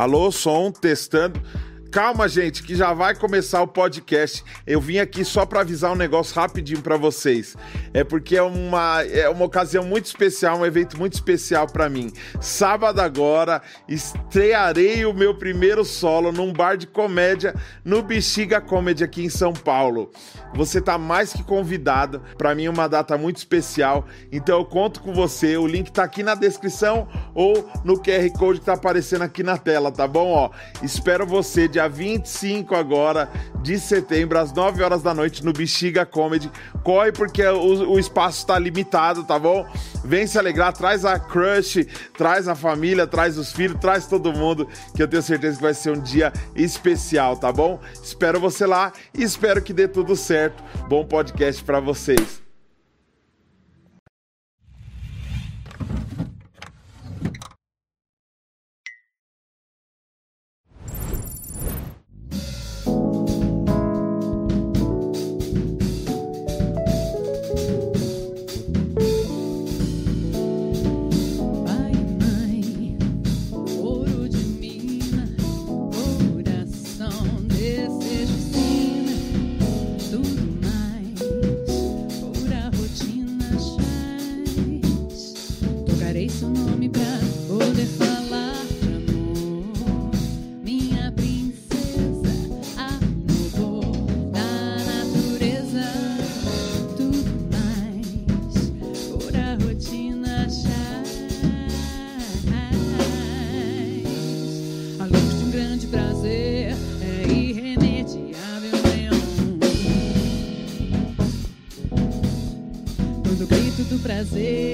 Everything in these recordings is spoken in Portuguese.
Alô, som, testando. Calma, gente, que já vai começar o podcast. Eu vim aqui só para avisar um negócio rapidinho para vocês. É porque é uma, é uma ocasião muito especial, um evento muito especial para mim. Sábado agora, estrearei o meu primeiro solo num bar de comédia no Bexiga Comedy aqui em São Paulo. Você tá mais que convidado. Para mim é uma data muito especial. Então eu conto com você. O link tá aqui na descrição ou no QR Code que tá aparecendo aqui na tela, tá bom? Ó, espero você dia 25 agora de setembro, às 9 horas da noite, no Bexiga Comedy. Corre porque o, o espaço está limitado, tá bom? Vem se alegrar, traz a crush, traz a família, traz os filhos, traz todo mundo, que eu tenho certeza que vai ser um dia especial, tá bom? Espero você lá e espero que dê tudo certo. Bom podcast para vocês. Prazer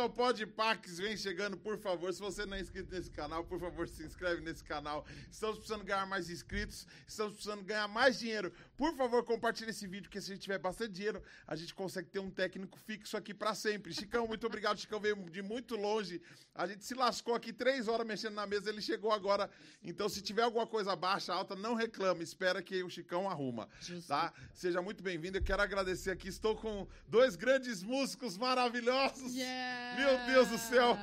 ao Pod Pax. Vem chegando, por favor. Se você não é inscrito nesse canal, por favor, se inscreve nesse canal. Estamos precisando ganhar mais inscritos. Estamos precisando ganhar mais dinheiro. Por favor, compartilhe esse vídeo, porque se a gente tiver bastante dinheiro, a gente consegue ter um técnico fixo aqui pra sempre. Chicão, muito obrigado. Chicão veio de muito longe. A gente se lascou aqui três horas mexendo na mesa. Ele chegou agora. Então, se tiver alguma coisa baixa, alta, não reclame. Espera que o Chicão arruma. Justo. Tá? Seja muito bem-vindo. Eu quero agradecer aqui. Estou com dois grandes músicos maravilhosos. Meu Deus do céu.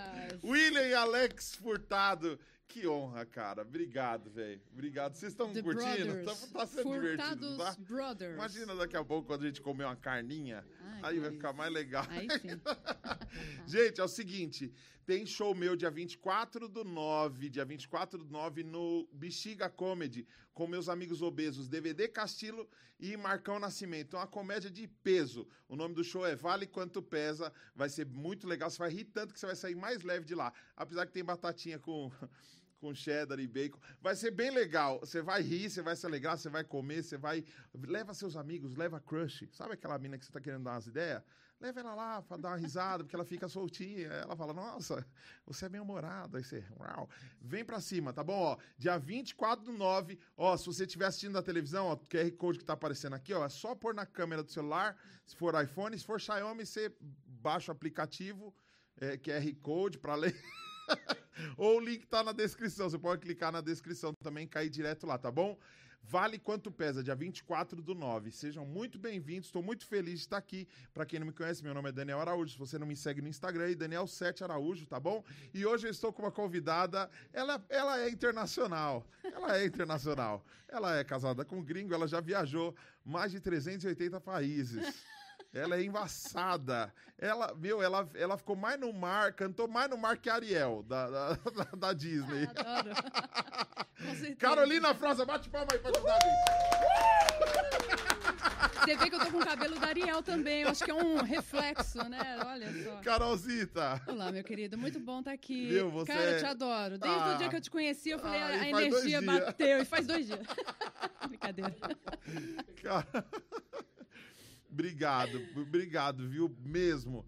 William e Alex Furtado. Que honra, cara. Obrigado, velho. Obrigado. Vocês estão curtindo? Tá, Brothers. tá sendo divertido, Furtados tá? Brothers. Imagina daqui a pouco quando a gente comer uma carninha. Ai, Aí vai ficar mais legal. Aí sim. Gente, é o seguinte, tem show meu dia 24 do 9, dia 24 do 9 no Bexiga Comedy, com meus amigos obesos DVD Castilho e Marcão Nascimento. É uma comédia de peso. O nome do show é Vale Quanto Pesa. Vai ser muito legal, você vai rir tanto que você vai sair mais leve de lá. Apesar que tem batatinha com com cheddar e bacon. Vai ser bem legal. Você vai rir, você vai se alegrar, você vai comer, você vai. Leva seus amigos, leva crush. Sabe aquela mina que você tá querendo dar umas ideias? Leva ela lá pra dar uma risada, porque ela fica soltinha. Ela fala: Nossa, você é bem humorado. Aí você, uau. Vem pra cima, tá bom? Ó, dia 24 do 9. Ó, se você estiver assistindo na televisão, ó, o QR Code que tá aparecendo aqui, ó, é só pôr na câmera do celular. Se for iPhone, se for Xiaomi, você baixa o aplicativo, é, QR Code pra ler. Ou o link tá na descrição. Você pode clicar na descrição também e cair direto lá, tá bom? Vale quanto pesa, dia 24 do 9. Sejam muito bem-vindos. Estou muito feliz de estar aqui. Para quem não me conhece, meu nome é Daniel Araújo. Se você não me segue no Instagram, é Daniel7 Araújo, tá bom? E hoje eu estou com uma convidada. Ela, ela é internacional. Ela é internacional. Ela é casada com um gringo. Ela já viajou mais de 380 países. Ela é embaçada. Ela, meu, ela, ela ficou mais no mar, cantou mais no mar que Ariel, da, da, da, da Disney. Adoro. Com certeza. Carolina Froza, bate palma aí pra ajudar a gente. Você vê que eu tô com o cabelo da Ariel também. Eu acho que é um reflexo, né? Olha só. Carolzita. Olá, meu querido. Muito bom estar aqui. Viu, você Cara, eu te adoro. Desde Ah. o dia que eu te conheci, eu falei, Ah, a, energia bateu. E faz dois dias. Brincadeira. Cara... Obrigado, obrigado, viu? Mesmo.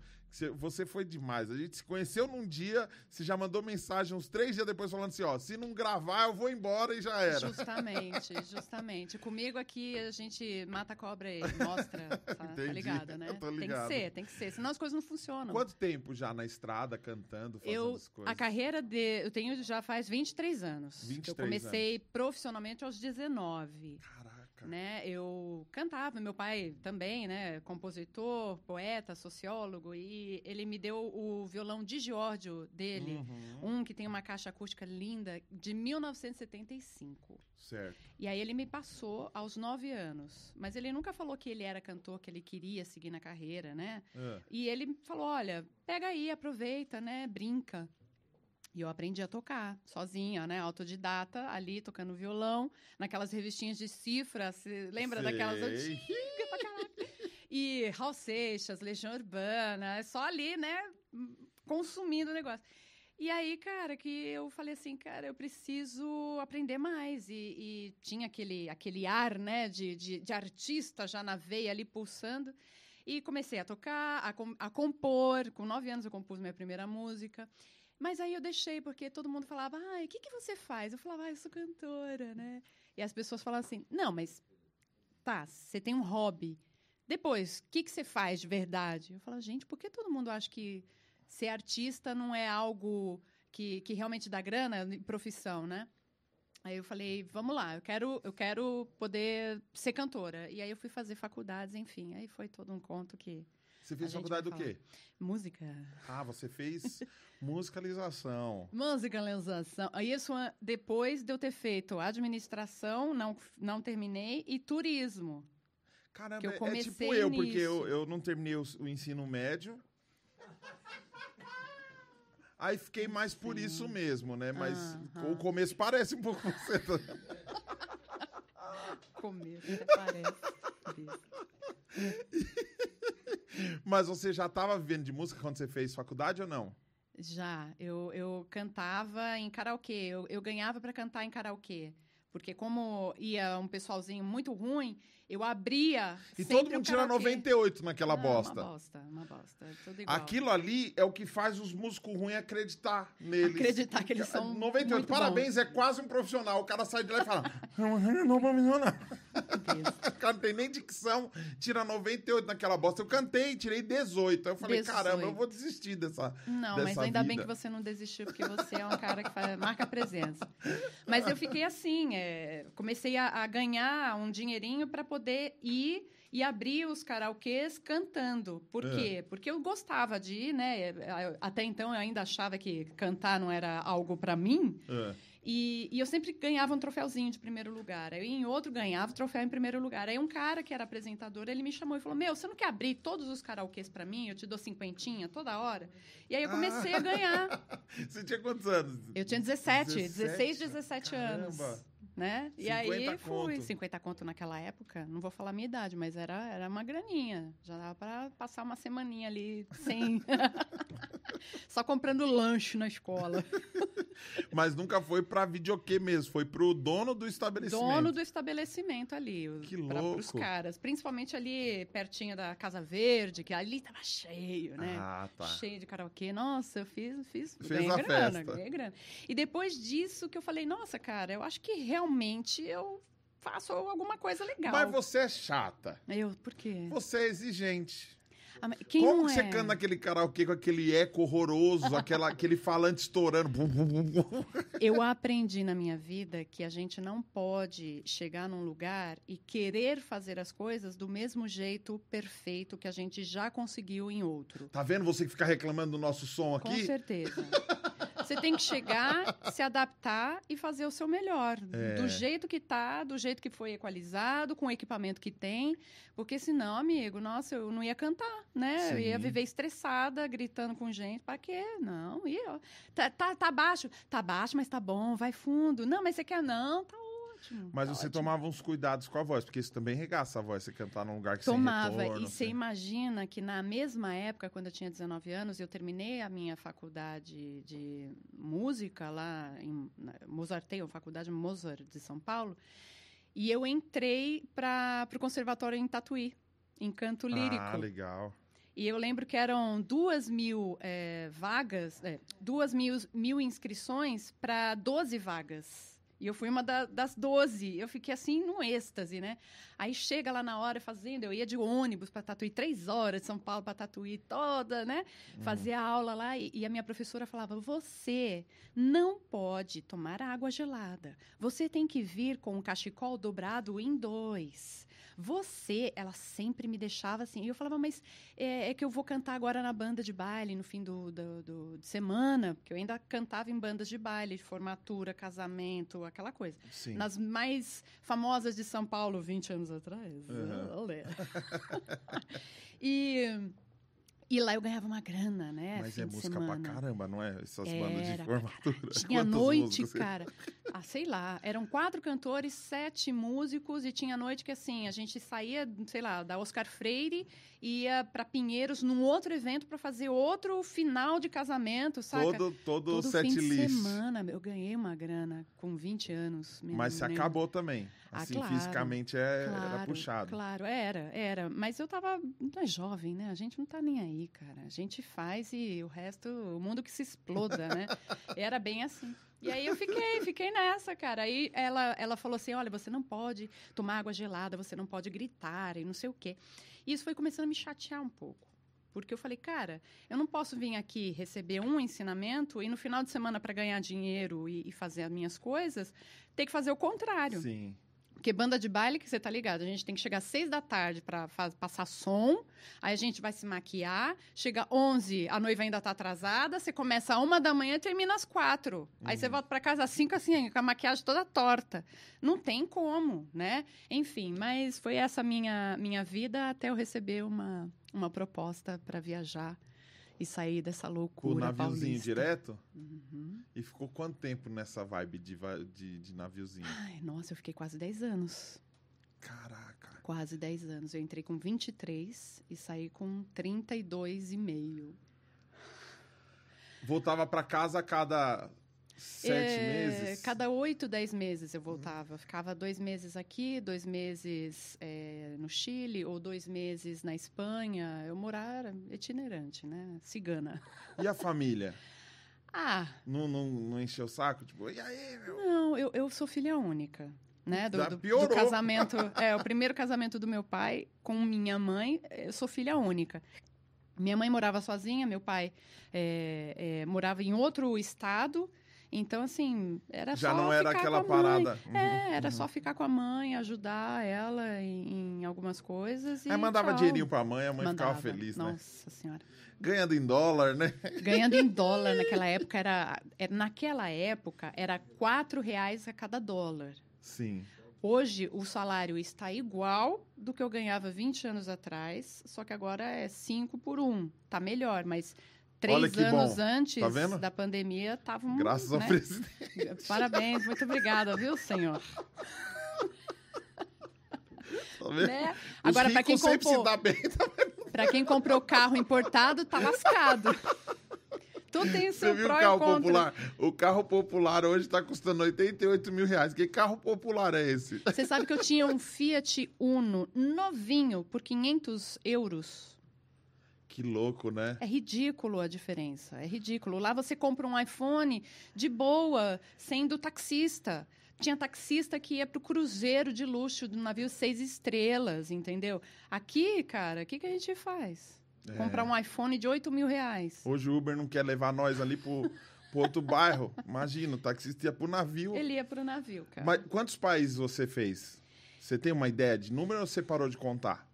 Você- foi demais. A gente se conheceu num dia, você já mandou mensagem uns três dias depois falando assim: ó, se não gravar, eu vou embora e já era. Justamente, justamente. Comigo aqui a gente mata a cobra e mostra, tá, tá ligado, né? Tô Tem que ligado. ser, tem que ser. Senão as coisas não funcionam. Quanto tempo já na estrada, cantando, fazendo Eu, as coisas? a carreira de. Eu tenho já faz 23 anos. 23 eu comecei profissionalmente aos 19. Caraca. Né? Eu cantava, meu pai também, né? Compositor, poeta, sociólogo, e ele me deu o violão de Giorgio dele, Uhum, um que tem uma caixa acústica linda, de 1975. Certo. E aí ele me passou aos nove anos. Mas ele nunca falou que ele era cantor, que ele queria seguir na carreira, né? Ah, E ele falou: olha, pega aí, aproveita, né? Brinca. E eu aprendi a tocar sozinha, né? Autodidata, ali tocando violão, naquelas revistinhas de cifra. Você lembra Sei. daquelas antigas pra? E Raul Seixas, Legião Urbana, é só ali, né? Consumindo o negócio. E aí, cara, que eu falei assim, cara, eu preciso aprender mais. E, e tinha aquele, aquele ar, né, de, de, de artista já na veia ali pulsando. E comecei a tocar, a, a compor. Com nove anos eu compus minha primeira música. Mas aí eu deixei, porque todo mundo falava, ai, o que, que você faz? Eu falava, ah, eu sou cantora, né? E as pessoas falavam assim, não, mas tá, você tem um hobby. Depois, o que, que você faz de verdade? Eu falava, gente, por que todo mundo acha que ser artista não é algo que, que realmente dá grana, profissão, né? Aí eu falei, vamos lá, eu quero, eu quero poder ser cantora. E aí eu fui fazer faculdades, enfim. Aí foi todo um conto que... Você fez faculdade do quê? Música. Ah, você fez musicalização. Musicalização. Isso ah, depois de eu ter feito administração, não, não terminei, e turismo. Caramba, é- é tipo eu, porque nisso. eu, eu não terminei o, o ensino médio. Aí fiquei mais por isso mesmo, né? Mas o começo parece um pouco você. Começo, parece. Mas você já estava vivendo de música quando você fez faculdade ou não? Já, eu, eu cantava em karaokê. Eu, eu ganhava para cantar em karaokê. Porque como ia um pessoalzinho muito ruim, eu abria E todo mundo tira karaokê. 98 naquela Não, bosta. Uma bosta, uma bosta. é Tudo igual. Aquilo ali é o que faz os músicos ruins acreditar neles. Acreditar que eles são 98, muito parabéns, é quase um profissional. O cara sai de lá e fala: Não, não enganar. O cara não tem nem dicção, tira 98 naquela bosta. Eu cantei, tirei 18. Aí eu falei: 18. caramba, eu vou desistir dessa. Não, dessa mas ainda bem vida. que você não desistiu, porque você é um cara que faz, marca presença. Mas eu fiquei assim, é, comecei a, a ganhar um dinheirinho para poder ir e abria os karaokês cantando. Por É. quê? Porque eu gostava de ir, né? Até então eu ainda achava que cantar não era algo para mim. É. E, e eu sempre ganhava um troféuzinho de primeiro lugar. Aí em outro ganhava o troféu em primeiro lugar. Aí um cara que era apresentador, ele me chamou e falou: Meu, você não quer abrir todos os karaokês para mim? Eu te dou cinquentinha toda hora. E aí eu comecei a ganhar. Você tinha quantos anos? Eu tinha 17, 17? 16, 17 anos. Né? E 50 aí fui. conto. 50 conto naquela época, não vou falar a minha idade, mas era, era uma graninha. Já dava para passar uma semaninha ali sem. Só comprando lanche na escola. Mas nunca foi pra videokê mesmo, foi pro dono do estabelecimento. Dono do estabelecimento ali. os- Que pra- louco. Pros caras. Principalmente ali pertinho da Casa Verde, que ali tava cheio, né? Ah, tá. Cheio de karaokê. Nossa, eu fiz, fiz Fez ganhei a grana, festa. ganhei grana. E depois disso que eu falei, nossa, cara, eu acho que realmente eu faço alguma coisa legal. Mas você é chata. Eu, por quê? Você é exigente. Ah, quem Como que você é? canta naquele karaokê com aquele eco horroroso, aquela, aquele falante estourando? Eu aprendi na minha vida que a gente não pode chegar num lugar e querer fazer as coisas do mesmo jeito perfeito que a gente já conseguiu em outro. Tá vendo você que fica reclamando do nosso som Com aqui? certeza. Você tem que chegar, se adaptar e fazer o seu melhor. É. Do jeito que tá, do jeito que foi equalizado, com o equipamento que tem. Porque senão, amigo, nossa, eu não ia cantar, né? Eu ia Sim. viver estressada, gritando com gente. Pra quê? Não, ia. Tá, tá, tá baixo. Tá baixo, mas tá bom, vai fundo. Não, mas você quer? Não, tá ótimo. Mas tá você ótimo. tomava uns cuidados com a voz, porque isso também regaça a voz, você cantar num lugar que Tomava. sem retorno. e você imagina que na mesma época, quando eu tinha 19 anos, eu terminei a minha faculdade de música lá em Mozarteum, Faculdade Mozart de São Paulo, e eu entrei para o conservatório em Tatuí, em canto lírico. Ah, legal. E eu lembro que eram duas mil eh, vagas, eh, duas mil, mil inscrições para 12 vagas. E eu fui uma da- das 12. Eu fiquei assim, num êxtase, né? Aí chega lá na hora fazendo, eu ia de ônibus para Tatuí, três horas de São Paulo para Tatuí, toda, né? Fazia aula lá e, e a minha professora falava: você não pode tomar água gelada. Você tem que vir com o cachecol dobrado em dois. Você, ela sempre me deixava assim. E eu falava, mas é, é que eu vou cantar agora na banda de baile no fim do, do, do- de semana, porque eu ainda cantava em bandas de baile, formatura, casamento, aquela coisa. Sim. Nas mais famosas de São Paulo, 20 anos atrás. Uhum. Olé. e, e lá eu ganhava uma grana, né? Mas é de música semana. pra caramba, não é? Essas bandas de Era. formatura. Tinha Quantas noite, cara. Ah, sei lá. Eram quatro cantores, sete músicos e tinha noite que assim a gente saía, sei lá, da Oscar Freire e ia para Pinheiros num outro evento para fazer outro final de casamento, saca? Todo, todo, Todo set fim de list. semana eu ganhei uma grana com 20 anos. Mas se acabou também. Ah, Assim, claro. fisicamente é, era Claro, puxado. Claro, era, era. Mas eu tava não é jovem, né? A gente não tá nem aí, cara. A gente faz e o resto, o mundo que se exploda, né? Era bem assim. E aí eu fiquei, fiquei nessa, cara. Aí ela, ela falou assim: olha, você não pode tomar água gelada, você não pode gritar e não sei o quê. E isso foi começando a me chatear um pouco. Porque eu falei, cara, eu não posso vir aqui receber um ensinamento e no final de semana, para ganhar dinheiro e, e fazer as minhas coisas, ter que fazer o contrário. Sim. Porque banda de baile, que você tá ligado, a gente tem que chegar às seis da tarde para passar som, aí a gente vai se maquiar, chega 11, a noiva ainda tá atrasada, você começa às uma da manhã e termina às quatro. Aí você volta para casa às cinco, assim, com a maquiagem toda torta. Não tem como, né? Enfim, mas foi essa minha, minha vida até eu receber uma, uma proposta para viajar e sair dessa Com o loucura naviozinho paulista. direto? Uhum. E ficou quanto tempo nessa vibe de, de, de naviozinho? Ai, nossa, eu fiquei quase 10 anos. Caraca. Quase 10 anos. Eu entrei com 23 e saí com 32 e meio. Voltava pra casa a cada sete É, meses? Cada 8, 10 meses eu voltava. Ficava dois meses aqui, dois meses é, no Chile ou dois meses na Espanha. Eu morava itinerante, né? Cigana. E a família? Ah, Não, não, não encheu o saco? Tipo, e aí, meu? Não, eu, eu sou filha única. Né? Do, do- do casamento. É, o primeiro casamento do meu pai com minha mãe, eu sou filha única. Minha mãe morava sozinha, meu pai é, é, morava em outro estado. Então, assim, era Já só não era ficar aquela com a mãe. parada. Uhum. É, era só ficar com a mãe, ajudar ela em, em algumas coisas. E Aí mandava tchau. dinheirinho pra mãe, a mãe Mandava. ficava feliz, né? Nossa senhora. Ganhando em dólar, né? Ganhando em dólar naquela época era, era- naquela época era quatro reais a cada dólar. Sim. Hoje o salário está igual do que eu ganhava 20 anos atrás, só que agora é 5 por 1. Tá melhor, mas três anos bom. antes Tá da pandemia estavam. Graças ao né? presidente. Parabéns, muito obrigada, viu, senhor? Tá vendo? Né? Agora, para quem, comprou, dá bem. tá pra quem comprou carro importado, tá lascado. Tudo tem o Você seu viu o carro popular? O carro popular hoje está custando 88 mil reais. Que carro popular é esse? Você sabe que eu tinha um Fiat Uno novinho por 500 euros. Que louco, né? É ridículo a diferença. É ridículo. Lá você compra um iPhone de boa, sendo taxista. Tinha taxista que ia pro cruzeiro de luxo do navio seis estrelas, entendeu? Aqui, cara, o que, que a gente faz? É. Comprar um iPhone de 8 mil reais. Hoje o Uber não quer levar nós ali pro, pro outro bairro. Imagina, o taxista ia pro navio. Ele ia pro navio, cara. Mas quantos países você fez? Você tem uma ideia de número ou você parou de contar?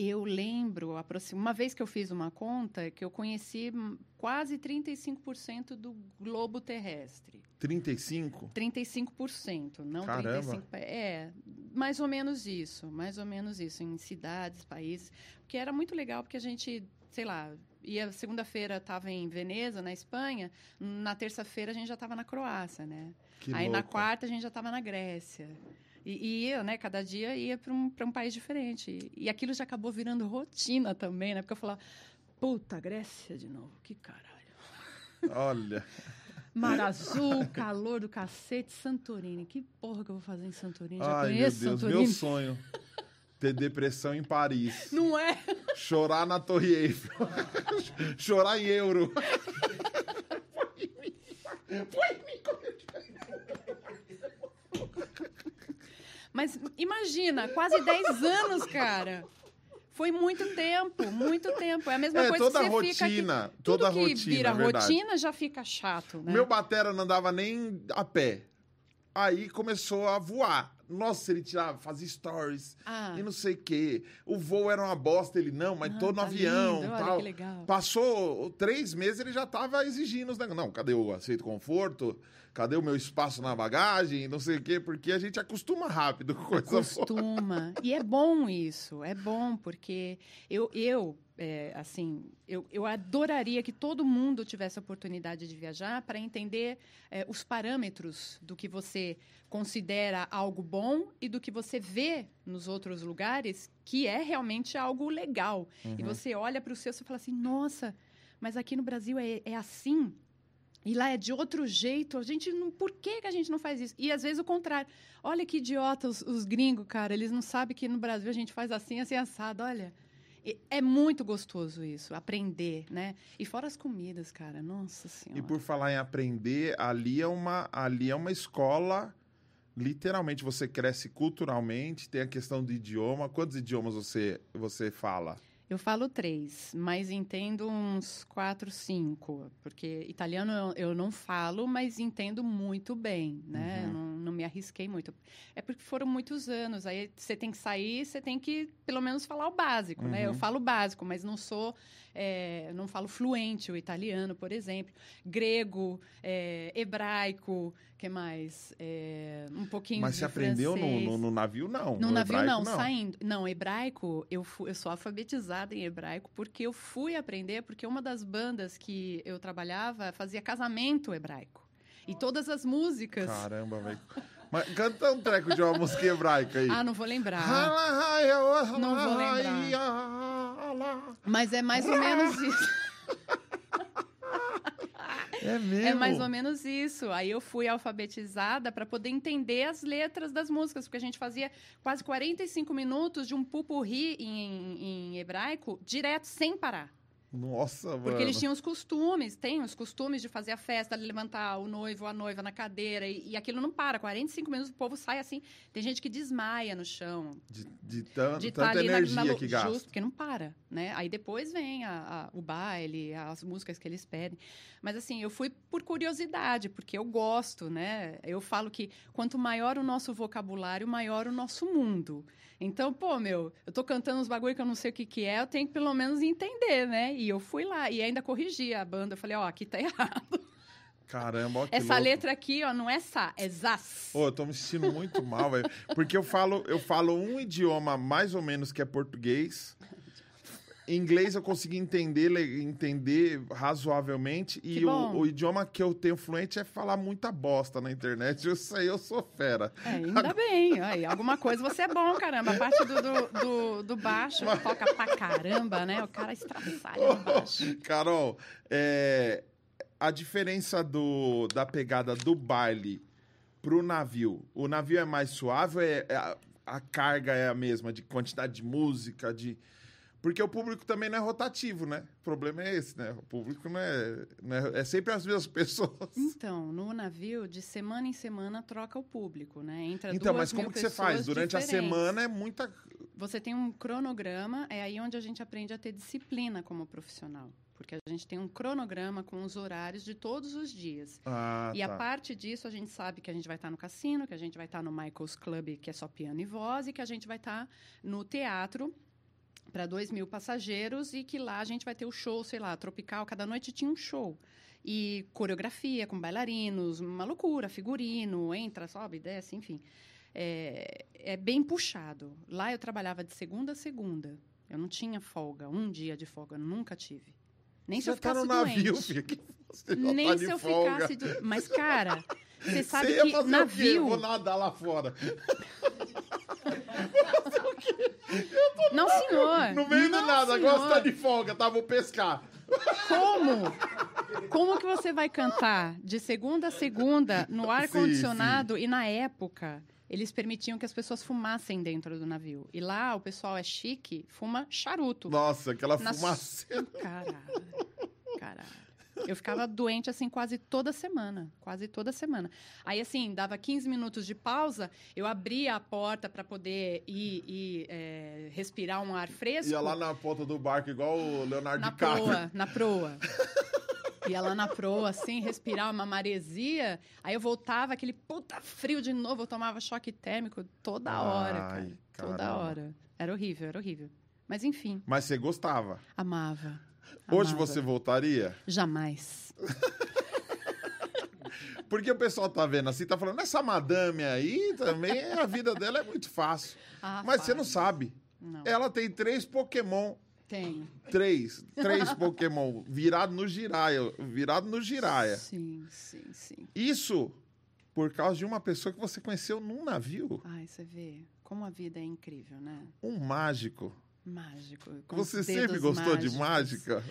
Eu lembro, uma vez que eu fiz uma conta, que eu conheci quase 35% do globo terrestre. 35? 35%, não Caramba. 35%. É, mais ou menos isso, mais ou menos isso, em cidades, países. Porque era muito legal, porque a gente, sei lá, ia segunda-feira estava em Veneza, na Espanha, na terça-feira a gente já estava na Croácia, né? Que Aí na quarta a gente já estava na Grécia. E, e ia, né? Cada dia ia para um, pra um país diferente. E aquilo já acabou virando rotina também, né? Porque eu falava, puta, Grécia de novo, que caralho. Olha, Mar Azul, calor do cacete, Santorini. Que porra que eu vou fazer em Santorini? Já ai meu conheço Deus, Santorini. meu sonho. Ter depressão em Paris. Não é? Chorar na Torre Eiffel. Chorar em euro. Mas imagina, quase 10 anos, cara. Foi muito tempo, muito tempo. É a mesma É, coisa toda que você fica rotina, aqui. Tudo toda que rotina, vira é verdade. rotina já fica chato, né? Meu batera não andava nem a pé. Aí começou a voar. Nossa, ele tirava, fazia stories Ah. e não sei o quê. O voo era uma bosta, ele não, mas Ah, tô no tá avião lindo, olha tal. que legal. Passou três meses, ele já tava exigindo os negócios. Não, cadê o aceito conforto? Cadê o meu espaço na bagagem? Não sei o quê, porque a gente acostuma rápido com coisa boa. Costuma. E é bom isso, é bom, porque eu, eu é, assim, eu, eu adoraria que todo mundo tivesse a oportunidade de viajar para entender é, os parâmetros do que você considera algo bom e do que você vê nos outros lugares que é realmente algo legal. E você olha para o seu e fala assim, nossa, mas aqui no Brasil é, é assim? E lá é de outro jeito. A gente não. Por que, que a gente não faz isso? E às vezes o contrário. Olha que idiota os, os gringos, cara. Eles não sabem que no Brasil a gente faz assim, assim, assado. Olha. E É muito gostoso isso, aprender, né? E fora as comidas, cara. Nossa Senhora. E por falar em aprender, ali é uma, ali é uma escola. Literalmente, você cresce culturalmente, tem a questão do idioma. Quantos idiomas você, você fala? Eu falo três, mas entendo uns quatro, cinco. Porque italiano eu, eu não falo, mas entendo muito bem, né? Uhum. Não, não me arrisquei muito. É porque foram muitos anos. Aí você tem que sair, você tem que pelo menos falar o básico, né? Eu Uhum. falo o básico, mas não sou, é, não falo fluente o italiano, por exemplo. Grego, é, hebraico, que mais? É, um pouquinho Mas de você aprendeu no, no, no navio, não. No, navio hebraico, não, saindo. Não, hebraico, eu, fu- eu sou alfabetizada em hebraico porque eu fui aprender, porque uma das bandas que eu trabalhava fazia casamento hebraico. E todas as músicas. Caramba, velho. Mas canta um treco de uma música hebraica aí. Ah, não vou lembrar. Não vou Mas é mais ou menos isso. É mesmo? É mais ou menos isso. Aí eu fui alfabetizada para poder entender as letras das músicas, porque a gente fazia quase 45 minutos de um pupurri em, em hebraico direto, sem parar. Nossa, mano. Porque eles tinham os costumes, tem os costumes de fazer a festa, de levantar o noivo ou a noiva na cadeira, e, e aquilo não para. 45 minutos o povo sai assim. Tem gente que desmaia no chão. De, de tan- De tanta na- energia na, lu- que gasta. Justo, porque não para, né? Aí depois vem a- a- o baile, as músicas que eles pedem. Mas assim, eu fui por curiosidade, porque eu gosto, né? Eu falo que quanto maior o nosso vocabulário, maior o nosso mundo. Então, pô, meu, eu tô cantando uns bagulho que eu não sei o que que é, eu tenho que pelo menos entender, né? E eu fui lá e ainda corrigi a banda. Eu falei, ó, aqui tá errado. Caramba, ó, que Essa louco. letra aqui, ó, não é sa, é zaz. Ô, eu tô me sentindo muito mal, velho. Porque eu falo, eu falo um idioma mais ou menos que é português. Inglês eu consegui entender, entender razoavelmente. E o, o idioma que eu tenho fluente é falar muita bosta na internet. Isso aí eu sou fera. É, ainda bem. Aí, alguma coisa você é bom, caramba. A parte do, do, do, do baixo toca pra caramba, né? O cara estraçalha no baixo. Carol, é, a diferença do, da pegada do baile pro navio. O navio é mais suave é, é a, a carga é a mesma, de quantidade de música, de. Porque o público também não é rotativo, né? O problema é esse, né? O público não é. não é, é sempre as mesmas pessoas. Então, no navio, de semana em semana, troca o público, né? Entra Então, duas mas como que você faz? Durante a diferentes. semana é muita. Você tem um cronograma, é aí onde a gente aprende a ter disciplina como profissional. Porque a gente tem um cronograma com os horários de todos os dias. Ah, E a tá. parte disso, a gente sabe que a gente vai estar no cassino, que a gente vai estar no Michael's Club, que é só piano e voz, e que a gente vai estar no teatro para dois mil passageiros e que lá a gente vai ter o show, sei lá, tropical. Cada noite tinha um show. E coreografia com bailarinos, uma loucura, figurino, entra, sobe, desce, enfim. É, é bem puxado. Lá eu trabalhava de segunda a segunda. Eu não tinha folga, um dia de folga, nunca tive. Nem se eu tá ficasse no navio, doente. filho. que Você Nem tá se eu folga. ficasse. do- Mas, cara, você sabe Você que navio. Vou nadar lá fora. Não, senhor. No meio não, do nada, senhor. agora você tá de folga, tá? Vou pescar. Como? Como que você vai cantar de segunda a segunda no ar-condicionado e na época eles permitiam que as pessoas fumassem dentro do navio. E lá o pessoal é chique, fuma charuto. Nossa, aquela Na fumaça. Caralho. Caralho. Eu ficava doente assim quase toda semana, quase toda semana. Aí assim, dava 15 minutos de pausa, eu abria a porta para poder ir, ir, é, respirar um ar fresco. Ia lá na ponta do barco, igual o Leonardo na DiCaprio. proa, na proa. Ia lá na proa, assim, respirar uma maresia. Aí eu voltava, aquele puta frio de novo. Eu tomava choque térmico toda hora, cara. Ai, Toda caramba. hora. Era horrível, era horrível. Mas enfim, Mas você gostava. amava. Hoje amava. você voltaria? Jamais. Porque o pessoal tá vendo assim, tá falando, essa madame aí também, a vida dela é muito fácil. Ah, Mas você não sabe. Não. Ela tem três Pokémon. Tem. Três. Três Pokémon. Virado no Jiraya. Virado no Jiraya. Sim, sim, sim. Isso por causa de uma pessoa que você conheceu num navio. Ai, você vê como a vida é incrível, né? Um mágico. Mágico. Você sempre gostou de mágicos. mágica?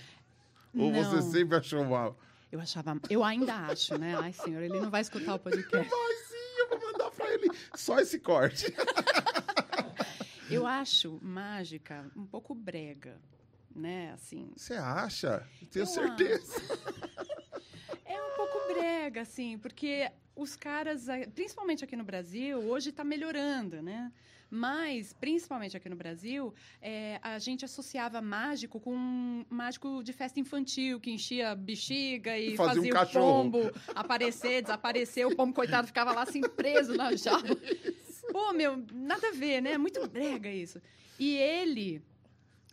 Ou Não. você sempre achou mal? Eu achava. Eu ainda acho, né? Ai, senhor, ele não vai escutar o podcast. Ai, sim, eu vou mandar pra ele só esse corte. Eu acho mágica um pouco brega, né? Assim, Você acha? Tenho Eu certeza. é um pouco brega, assim, porque os caras, principalmente aqui no Brasil, hoje está melhorando, né? Mas, principalmente aqui no Brasil, eh, a gente associava mágico com um mágico de festa infantil, que enchia bexiga e E fazia um fazia, o cachorro. pombo aparecer, desaparecer, o pombo, coitado, ficava lá assim, preso na jaula. Pô, meu, nada a ver, né? É muito brega isso. E ele,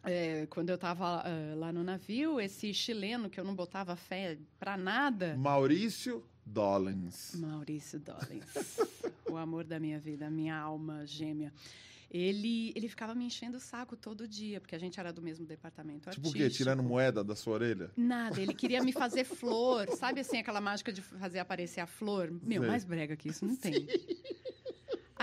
é, quando eu tava ah, lá no navio, esse chileno que eu não botava fé pra nada, Maurício Dollins. Maurício Dollins, o amor da minha vida, a minha alma gêmea. Ele, ele ficava me enchendo o saco todo dia, porque a gente era do mesmo departamento Tipo o quê? Tirando moeda da sua orelha? Nada, ele queria me fazer flor. Sabe assim, aquela mágica de fazer aparecer a flor? Meu, Sei. mais brega que isso não tem.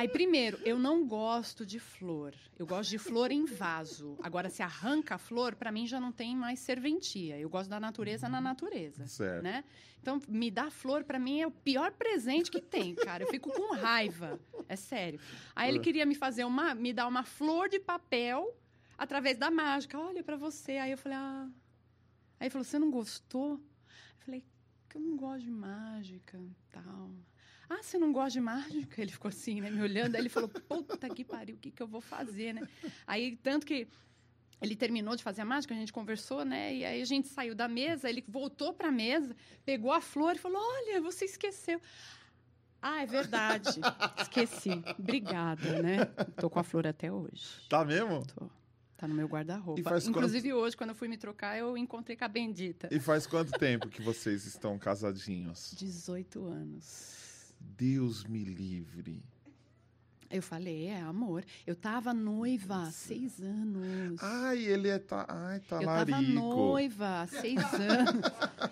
Aí, primeiro, eu não gosto de flor. Eu gosto de flor em vaso. Agora, se arranca a flor, para mim já não tem mais serventia. Eu gosto da natureza na natureza. Certo. Né? Então, me dar flor, para mim, é o pior presente que tem, cara. Eu fico com raiva. É sério. Aí ele É. queria me fazer uma. me dar uma flor de papel através da mágica. Olha para você. Aí eu falei, ah. Aí ele falou, você não gostou? Eu falei, que eu não gosto de mágica, tal. Ah, você não gosta de mágica? Ele ficou assim, né, me olhando. Aí ele falou, puta que pariu, o que, que eu vou fazer, né? Aí, tanto que ele terminou de fazer a mágica, a gente conversou, né? E aí a gente saiu da mesa, ele voltou para a mesa, pegou a flor e falou: Olha, você esqueceu. Ah, é verdade. Esqueci. Obrigada, né? Tô com a flor até hoje. Tá mesmo? Tô. Tá no meu guarda-roupa. Inclusive, hoje, quando eu fui me trocar, eu encontrei com a Bendita. E faz quanto tempo que vocês estão casadinhos? 18 anos. Deus me livre. Eu falei, é amor. Eu tava noiva há seis anos. Ai, ele é ta... Ai, eu talarico. tava noiva há seis anos.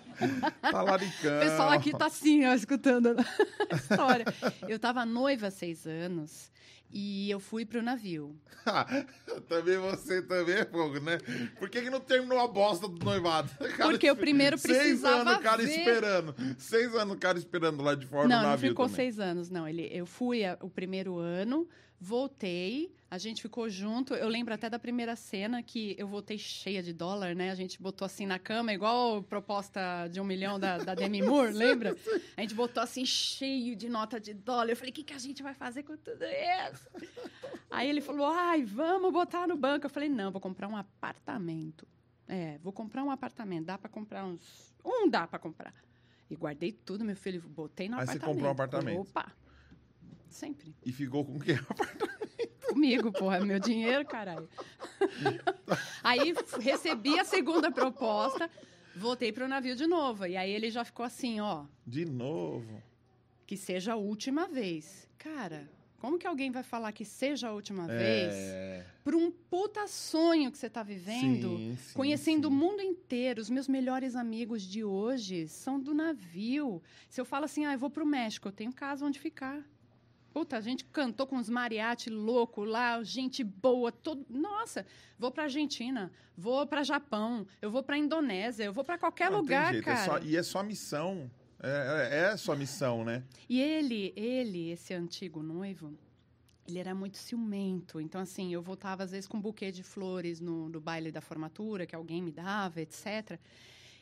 Talaricão. O pessoal aqui tá assim, ó, escutando a história. Eu tava noiva há seis anos e eu fui pro navio. também você também é fogo, né? Por que, que não terminou a bosta do noivado? Cara, Porque o primeiro Seis precisava anos o cara ver- esperando. Seis anos o cara esperando lá de fora não, do não navio ficou também. seis anos, não. Ele, eu fui a- o primeiro ano, voltei, a gente ficou junto. Eu lembro até da primeira cena que eu voltei cheia de dólar, né? A gente botou assim na cama, igual proposta de um milhão da, da Demi Moore, lembra? A gente botou assim cheio de nota de dólar. Eu falei, o que, que a gente vai fazer com tudo isso? Aí ele falou, ai, vamos botar no banco. Eu falei, não, vou comprar um apartamento. É, vou comprar um apartamento. Dá para comprar uns. Um dá para comprar. E guardei tudo, meu filho. Botei no Aí você apartamento. comprou um apartamento. Opa! Sempre. E ficou com quem? Comigo, porra. É meu dinheiro, caralho. aí recebi a segunda proposta, voltei pro navio de novo. E aí ele já ficou assim, ó. De novo. Que seja a última vez. Cara, como que alguém vai falar que seja a última vez É. por um puta sonho que você tá vivendo? Sim, sim, Conhecendo o sim. mundo inteiro, os meus melhores amigos de hoje são do navio. Se eu falo assim, ah, eu vou pro México, eu tenho casa onde ficar. Puta, a gente cantou com os mariachi louco lá, gente boa, todo. Nossa, vou pra Argentina, vou pra Japão, eu vou pra Indonésia, eu vou pra qualquer Não lugar, jeito, é cara. só- e é só missão. É, é, é sua missão, né? E ele, ele, esse antigo noivo, ele era muito ciumento. Então, assim, eu voltava às vezes com um buquê de flores no, no baile da formatura, que alguém me dava, etc.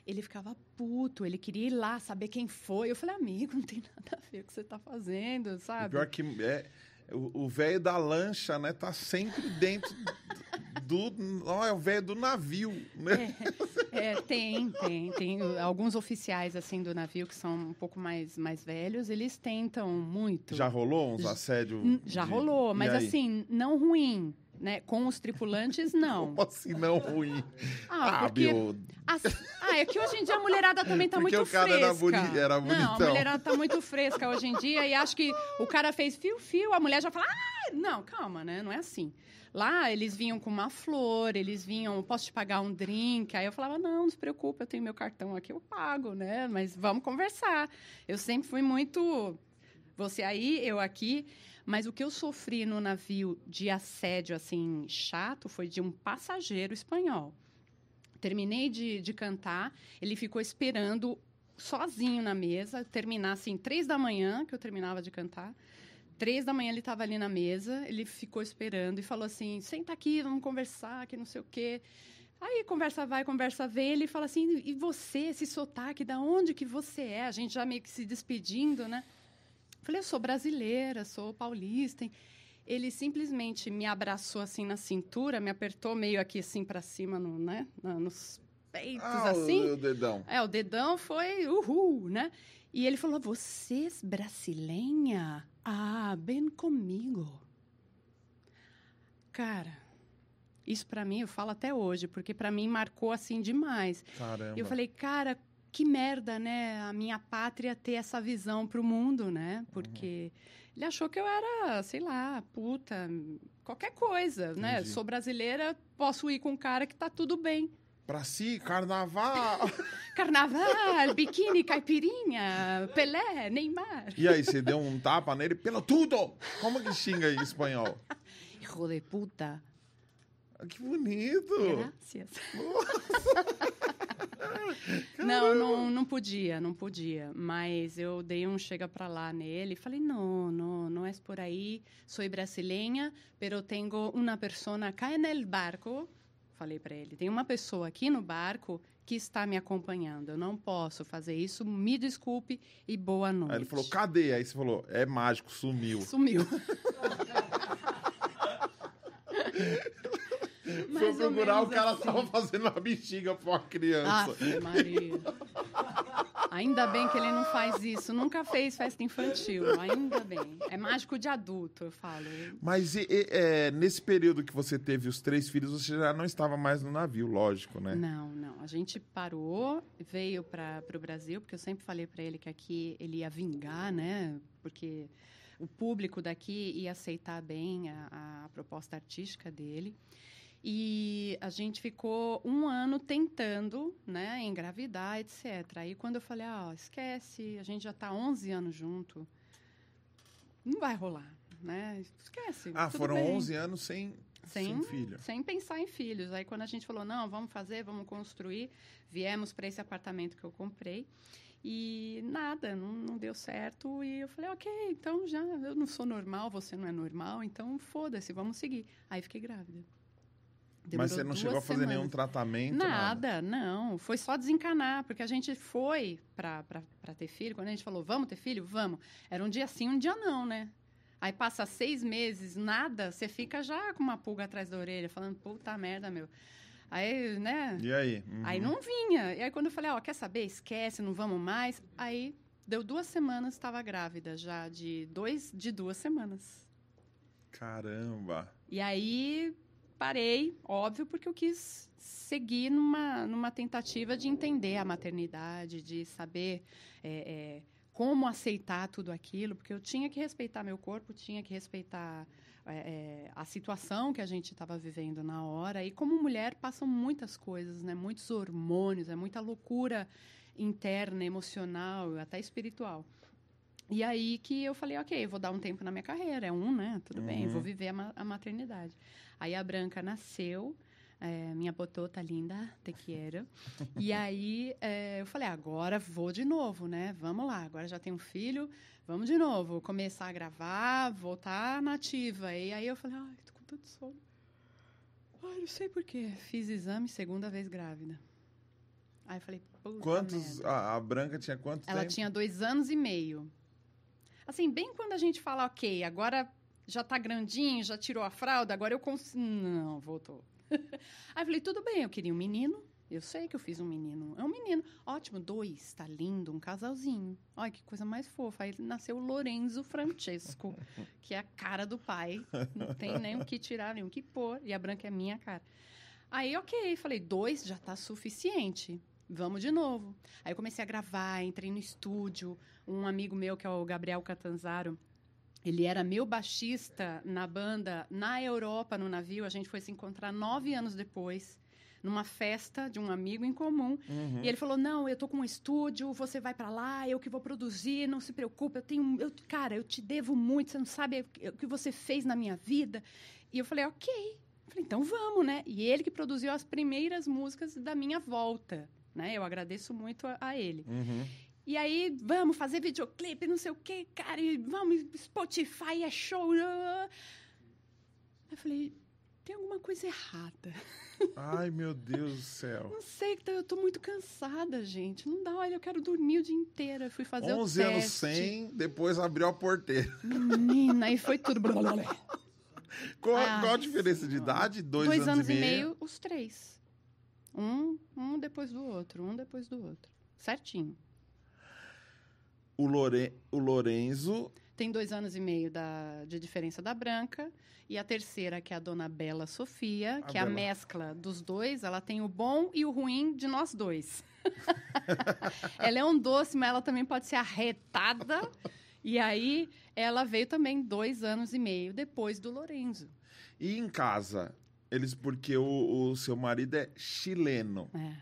Ele ficava puto, ele queria ir lá, saber quem foi. Eu falei, amigo, não tem nada a ver com o que você tá fazendo, sabe? pior que é, o velho da lancha, né, tá sempre dentro do. Ó, é o velho do navio, né? É, tem, tem, tem alguns oficiais assim do navio que são um pouco mais, mais velhos, eles tentam muito. Já rolou uns assédios? N- Já de- rolou, E mas assim, não ruim, né? Com os tripulantes, não. Como assim não ruim? Ah, Ah, porque... as- Ah, é que hoje em dia a mulherada também tá Porque muito o cara fresca. era boni- era Não, a mulherada tá muito fresca hoje em dia e acho que o cara fez fio-fio, a mulher já fala, ah, não, calma, né? Não é assim. Lá eles vinham com uma flor, eles vinham, posso te pagar um drink? Aí eu falava, não, não se preocupe, eu tenho meu cartão aqui, eu pago, né? Mas vamos conversar. Eu sempre fui muito você aí, eu aqui. Mas o que eu sofri no navio de assédio, assim, chato, foi de um passageiro espanhol. Terminei de, de cantar, ele ficou esperando sozinho na mesa, terminar, assim, três da manhã, que eu terminava de cantar. Três da manhã ele estava ali na mesa, ele ficou esperando e falou assim, senta aqui, vamos conversar, que não sei o quê. Aí conversa vai, conversa vem, ele fala assim, e você, esse sotaque, da onde que você é? A gente já meio que se despedindo, né? Falei, eu sou brasileira, sou paulista. hein? Ele simplesmente me abraçou assim na cintura, me apertou meio aqui assim para cima, no, né? nos peitos, Ah, assim. o, o dedão. É, o dedão foi uhul, né? E ele falou: Vocês brasileira? Ah, bem comigo. Cara, isso pra mim eu falo até hoje, porque pra mim marcou assim demais. Caramba. Eu falei, cara, que merda, né? A minha pátria ter essa visão pro mundo, né? Porque ele achou que eu era, sei lá, puta, qualquer coisa, né? Entendi. Sou brasileira, posso ir com um cara que tá tudo bem. Pra si, carnaval. Carnaval, biquíni, caipirinha, Pelé, Neymar. e aí, você deu um tapa nele pelo tudo? Como que xinga em espanhol? Hijo de puta. Ah, Que bonito. Gracias. Não, não, não podia, não podia. Mas eu dei um chega pra lá nele e falei, não, não, não é por aí. Sou brasileira, pero tengo una persona acá en el barco. Falei pra ele, tem uma pessoa aqui no barco que está me acompanhando. Eu não posso fazer isso. Me desculpe e boa noite. Aí ele falou, cadê? Aí você falou, é mágico, sumiu. Sumiu. Foi procurar, o cara assim. tava fazendo uma bexiga pra uma criança. Ave Maria. Ainda bem que ele não faz isso. Nunca fez festa infantil. Ainda bem. É mágico de adulto, eu falo. Mas e- e, é, nesse período que você teve os três filhos, você já não estava mais no navio, lógico, né? Não, não. A gente parou, veio para o Brasil, porque eu sempre falei para ele que aqui ele ia vingar, né? Porque o público daqui ia aceitar bem a, a proposta artística dele. E a gente ficou um ano tentando, né, engravidar, etc. Aí quando eu falei, ah, esquece, a gente já está 11 anos junto, não vai rolar, né? Esquece. Ah, foram bem. 11 anos sem, sem, Sem- filho. Sem pensar em filhos. Aí quando a gente falou, não, vamos fazer, vamos construir, viemos para esse apartamento que eu comprei. E nada, não, não deu certo. E eu falei, ok, então já, eu não sou normal, você não é normal, então foda-se, vamos seguir. Aí fiquei grávida. Mas Demorou você não chegou a fazer nenhum semanas. tratamento? Nada. Nada, não. Foi só desencanar, porque a gente foi para ter filho. Quando a gente falou, vamos ter filho? Vamos. Era um dia sim, um dia não, né? Aí passa seis meses, nada, você fica já com uma pulga atrás da orelha, falando, puta merda, meu. Aí, né? E aí? Uhum. Aí não vinha. E aí quando eu falei, ó, quer saber? Esquece, não vamos mais. Aí deu duas semanas, estava grávida já, de, dois, de duas semanas. Caramba. E aí parei, óbvio, porque eu quis seguir numa, numa tentativa de entender a maternidade, de saber é, é, como aceitar tudo aquilo, porque eu tinha que respeitar meu corpo, tinha que respeitar é, é, a situação que a gente estava vivendo na hora. E como mulher passam muitas coisas, né? Muitos hormônios, é muita loucura interna, emocional, até espiritual. E aí que eu falei, ok, vou dar um tempo na minha carreira, é um, né? Tudo bem, Uhum. vou viver a, ma- a maternidade. Aí a Branca nasceu, é, minha botota linda, te quero. e aí é, eu falei, agora vou de novo, né? Vamos lá, agora já tenho um filho, vamos de novo, começar a gravar, voltar nativa. E aí eu falei, ai, tô com tanto sono. Ai, não sei por quê. Fiz exame, segunda vez grávida. Aí eu falei, Quantos. A, a Branca tinha quanto Ela tempo? tinha dois anos e meio. Assim, bem quando a gente fala, ok, agora já tá grandinho, já tirou a fralda, agora eu consigo. Não, voltou. Aí eu falei, tudo bem, eu queria um menino. Eu sei que eu fiz um menino. É um menino. Ótimo, dois, tá lindo, um casalzinho. Olha que coisa mais fofa. Aí nasceu o Lorenzo Francesco, que é a cara do pai. Não tem nem o que tirar, nem o que pôr. E a branca é minha cara. Aí, ok, falei, dois já tá suficiente. Vamos de novo. Aí eu comecei a gravar, entrei no estúdio. Um amigo meu, que é o Gabriel Catanzaro, ele era meu baixista na banda na Europa, no navio. A gente foi se encontrar nove anos depois, numa festa de um amigo em comum. Uhum. E ele falou: Não, eu tô com um estúdio, você vai pra lá, eu que vou produzir, não se preocupe, eu tenho. Eu, cara, eu te devo muito, você não sabe o que você fez na minha vida. E eu falei: Ok. Eu falei, então vamos, né? E ele que produziu as primeiras músicas da minha volta, né? Eu agradeço muito a, a ele. Uhum. E aí, vamos fazer videoclipe, não sei o quê, cara, e vamos, Spotify é show. Aí eu falei, tem alguma coisa errada. Ai, meu Deus do céu. Não sei, tá- eu tô muito cansada, gente. Não dá, olha, eu quero dormir o dia inteiro. Eu fui fazer 11 o anos teste. sem, depois abriu a porteira. Menina, aí foi tudo. Qual, Ah, qual a diferença de idade? Dois, Dois anos, e meio, os três. Um, um depois do outro, um depois do outro. Certinho. O, Lore... o Lorenzo. Tem dois anos e meio da, de diferença da Branca. E a terceira, que é a dona Bela Sofia, A que é a Bela. mescla dos dois. Ela tem o bom e o ruim de nós dois. ela é um doce, mas ela também pode ser arretada. E aí, ela veio também dois anos e meio depois do Lorenzo. E em casa? Eles, porque o, o seu marido é chileno. É,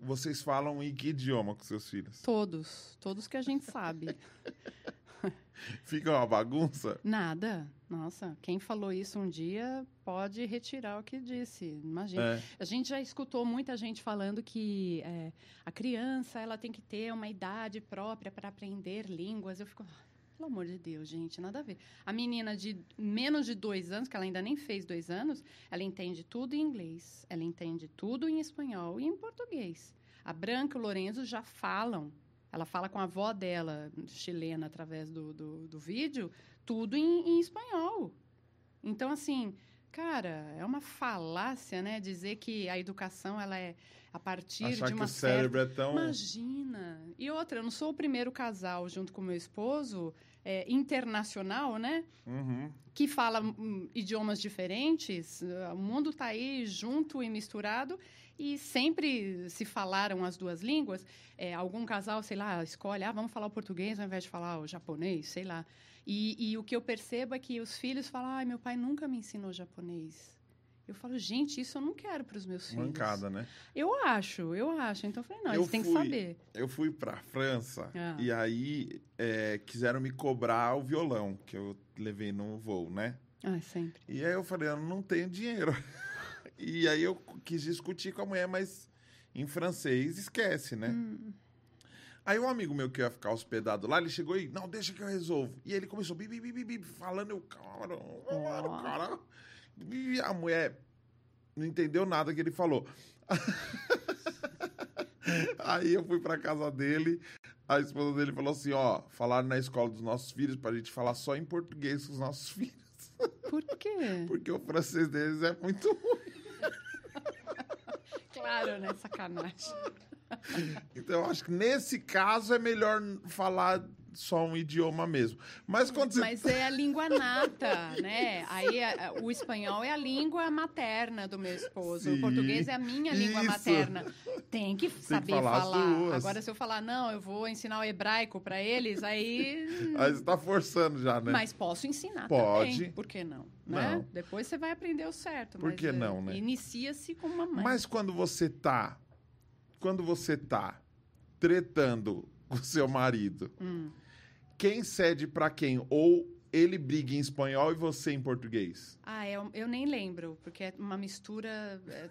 Vocês falam em que idioma com seus filhos? todos. Todos que a gente sabe. Fica uma bagunça? Nada. Nossa, quem falou isso um dia pode retirar o que disse. Imagina. É. A gente já escutou muita gente falando que é, a criança ela tem que ter uma idade própria para aprender línguas. Eu fico, "Ah, pelo amor de Deus, gente, nada a ver. A menina de menos de dois anos, que ela ainda nem fez dois anos, ela entende tudo em inglês, ela entende tudo em espanhol e em português. A Branca e o Lorenzo já falam. Ela fala com a avó dela, chilena, através do, do, do vídeo, tudo em, em espanhol. Então, assim, cara, é uma falácia, né? Dizer que a educação ela é a partir Achar de que uma o cérebro certa... é tão. Imagina! E outra, eu não sou o primeiro casal junto com meu esposo, é, internacional, né? Uhum. Que fala hum, idiomas diferentes. O mundo está aí junto e misturado e sempre se falaram as duas línguas. É, algum casal, sei lá, escolhe, ah, vamos falar o português ao invés de falar o japonês, sei lá. E, e o que eu percebo é que os filhos falam, ai, meu pai nunca me ensinou japonês. Eu falo, gente, isso eu não quero para os meus filhos. Mancada, né? Eu acho, eu acho. Então eu falei, não, Eu eles têm que saber. Eu fui pra França Ah. e aí é, quiseram me cobrar o violão que eu levei no voo, né? Ai, sempre. E aí eu falei, eu não tenho dinheiro. E aí eu quis discutir com a mulher, mas em francês esquece, né? Hum. Aí um amigo meu que ia ficar hospedado lá, ele chegou e, não, deixa que eu resolvo. E ele começou, bi, bi, bi, bi, falando, eu, cara, Ó. cara. E a mulher não entendeu nada que ele falou. Aí eu fui pra casa dele, a esposa dele falou assim, ó, falaram na escola dos nossos filhos pra gente falar só em português com os nossos filhos. Por quê? Porque o francês deles é muito ruim. claro, né? Sacanagem. Então eu acho que nesse caso é melhor falar só um idioma mesmo. Mas quando você Mas é a língua nata, né? Aí a- a- o espanhol é a língua materna do meu esposo. Sim, o português é a minha língua isso. materna. Tem que saber falar as falar. duas. Agora, se eu falar, não, eu vou ensinar o hebraico para eles, aí. Aí você tá forçando já, né? Mas posso ensinar Pode. também. Por que não? Né? Não. Depois você vai aprender o certo. Por que não, né? Inicia-se com mamãe. Mas quando você tá. Quando você tá tretando com seu marido, Hum. quem cede pra quem? Ou ele briga em espanhol e você em português? Ah, eu, eu nem lembro, porque é uma mistura. É,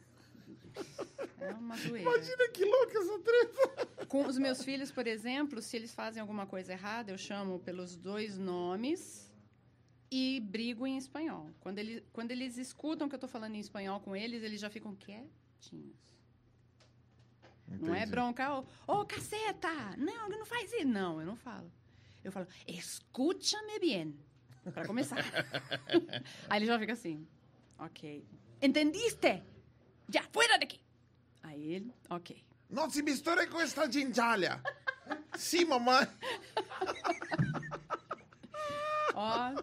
é uma doeira. Imagina que louca essa treta. Com os meus filhos, por exemplo, se eles fazem alguma coisa errada, eu chamo pelos dois nomes e brigo em espanhol. Quando, ele, quando eles escutam que eu estou falando em espanhol com eles, eles já ficam quietinhos. Não é Entendi. bronca, ô oh, caceta! Não, não faz isso. Não, eu não falo. Eu falo, escúchame bien. Para começar. Aí ele já fica assim, ok. Entendiste? Já, fora daqui! Aí ele, ok. Não se misture com esta ginjalha. Sim, mamãe. Ó,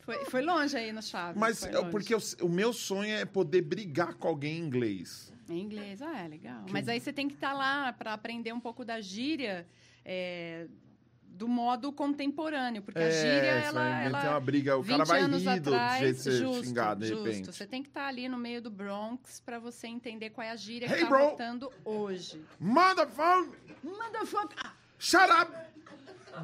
foi, foi longe aí no chave. Mas porque eu- o meu sonho é poder brigar com alguém em inglês. Em inglês, ah, é legal. Mas aí você tem que estar lá para aprender um pouco da gíria é, do modo contemporâneo, porque a gíria, ela, aí, ela tem uma briga, o 20 cara vai anos rir do atrás, jeito de você justo, xingar, de justo. repente. Você tem que estar ali no meio do Bronx para você entender qual é a gíria Hey, que tá bro! voltando hoje. Motherfucker, Motherfucker! shut up,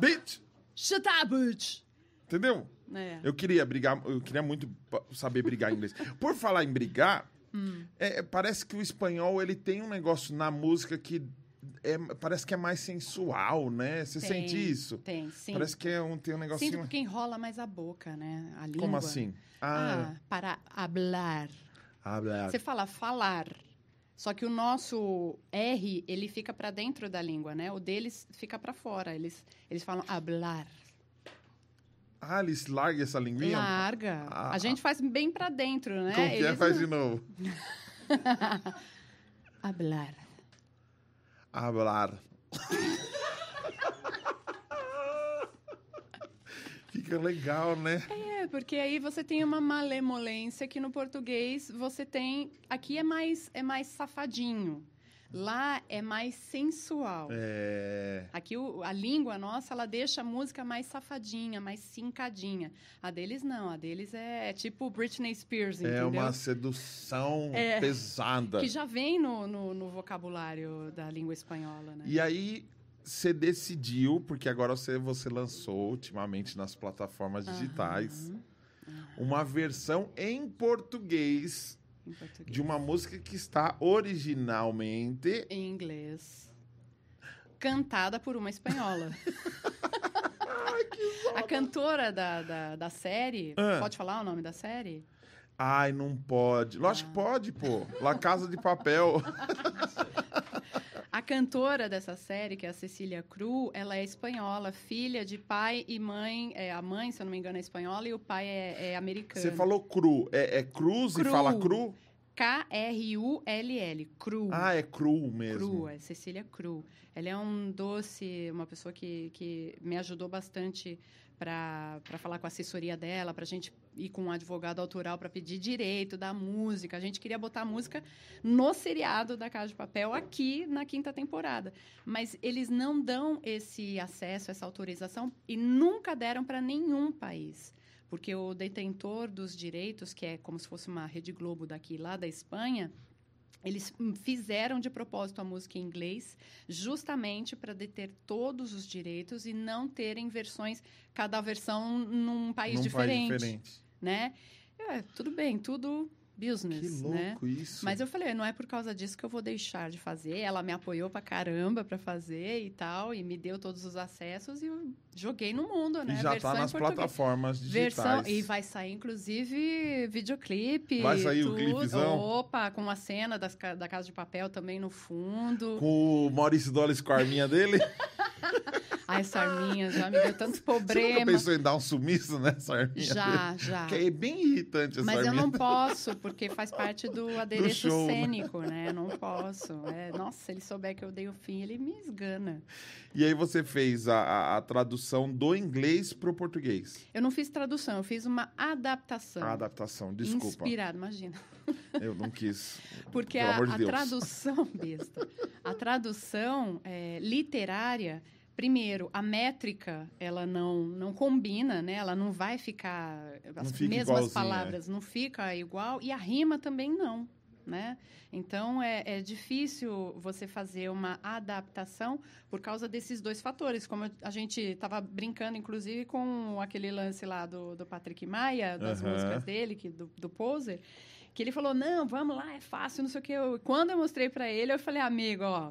bitch. Shut up, bitch! Entendeu? É. Eu queria brigar, eu queria muito saber brigar em inglês. Por falar em brigar, Hum. é, parece que o espanhol ele tem um negócio na música que é- parece que é mais sensual, né? Você Tem, sente isso? Tem, sim. Parece que é um, tem um negocinho. Sinto porque enrola mais a boca, né? A língua. Como assim? Ah, para hablar. hablar. Você fala falar. Só que o nosso R, ele fica para dentro da língua, né? O deles fica para fora. Eles, eles falam hablar. Ah, eles largam essa linguinha? Larga. Ah. A gente faz bem para dentro, né? Como que é? Eles Faz não. de novo. Hablar. Hablar. Fica legal, né? É, porque aí você tem uma malemolência que no português você tem. Aqui é mais, é mais safadinho. Lá é mais sensual. É. Aqui o- a língua nossa, ela deixa a música mais safadinha, mais cincadinha. A deles não, a deles é tipo Britney Spears, É entendeu? uma sedução É. pesada. Que já vem no, no, no vocabulário da língua espanhola, né? E aí você decidiu, porque agora você, você lançou ultimamente nas plataformas digitais Aham, uma versão em português. De uma música que está originalmente. Em inglês. Cantada por uma espanhola. A cantora da, da, da série. Ah. Pode falar o nome da série? Ai, não pode. Lógico Ah. que pode, pô. La Casa de Papel. Cantora dessa série, que é a Cecília Cru, ela é espanhola, filha de pai e mãe. É, a mãe, se eu não me engano, é espanhola e o pai é, é americano. Você falou cru. É, é cruz e Cru. fala cru? K-R-U-L-L. Cru. Ah, é cru mesmo. Cru, é Cecília Cru. Ela é um doce, uma pessoa que, que me ajudou bastante para falar com a assessoria dela, para a gente ir com um advogado autoral para pedir direito da música. A gente queria botar a música no seriado da Casa de Papel aqui na quinta temporada. Mas eles não dão esse acesso, essa autorização e nunca deram para nenhum país. Porque o detentor dos direitos, que é como se fosse uma Rede Globo daqui lá da Espanha, eles fizeram de propósito a música em inglês, justamente para deter todos os direitos e não terem versões, cada versão num país Num diferente, país diferente. né? É, tudo bem, tudo Que business, louco né? isso. Mas eu falei, não é por causa disso que eu vou deixar de fazer. Ela me apoiou pra caramba pra fazer e tal, e me deu todos os acessos e eu joguei no mundo, né? E já Versão tá nas plataformas digitais. Versão, e vai sair, inclusive, videoclipe. Vai sair o tudo. clipezão? Opa, com a cena das, da Casa de Papel também no fundo. Com o Maurício Dolles com a arminha dele. Ai, Sarminha, já me deu tantos Você nunca problemas. pensou em dar um sumiço nessa arminha Já, já. Que é bem irritante essa Mas eu arminha. não posso, porque faz parte do adereço show, né? cênico, né? Eu não posso. É, nossa, se ele souber que eu dei o fim, ele me esgana. E aí você fez a, a- a tradução do inglês pro português. Eu não fiz tradução, eu fiz uma adaptação. A adaptação, desculpa. Inspirada, imagina. Eu não quis. Porque a, de a tradução, besta, a tradução é, literária, primeiro, a métrica, ela não, não combina, né? Ela não vai ficar as fica mesmas igualzinha, palavras, não fica igual e a rima também não, né? Então é, é difícil você fazer uma adaptação por causa desses dois fatores, como a gente estava brincando, inclusive, com aquele lance lá do, do Patrick Maia, das Aham. músicas dele, que, do, do Poser, que ele falou, não, vamos lá, é fácil, não sei o quê. Eu- quando eu mostrei para ele, eu falei, amigo, ó,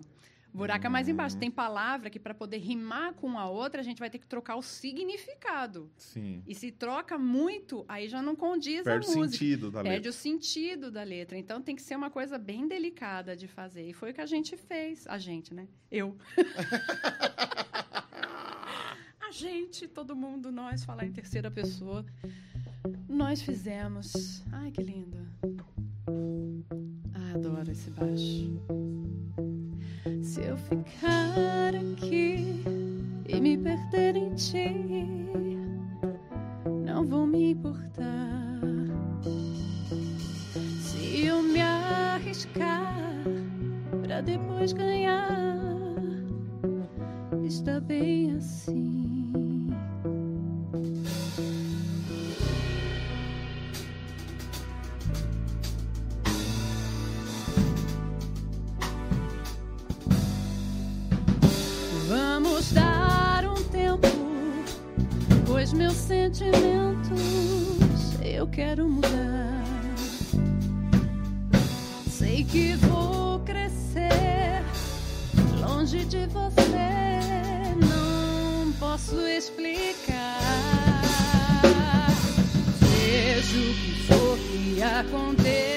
buraco é mais embaixo. Tem palavra que para poder rimar com a outra, a gente vai ter que trocar o significado. Sim. E se troca muito, aí já não condiz Perde a música. sentido da Perde letra. o sentido da letra. Então tem que ser uma coisa bem delicada de fazer. E foi o que a gente fez. A gente, né? Eu. a gente, todo mundo, nós, falar em terceira pessoa. Nós fizemos. Ai, que lindo. Ah, adoro esse baixo. Se eu ficar aqui e me perder em ti, não vou me importar. Se eu me arriscar pra depois ganhar, está bem assim. Meus sentimentos eu quero mudar. Sei que vou crescer longe de você, não posso explicar. Seja o que for que aconteça,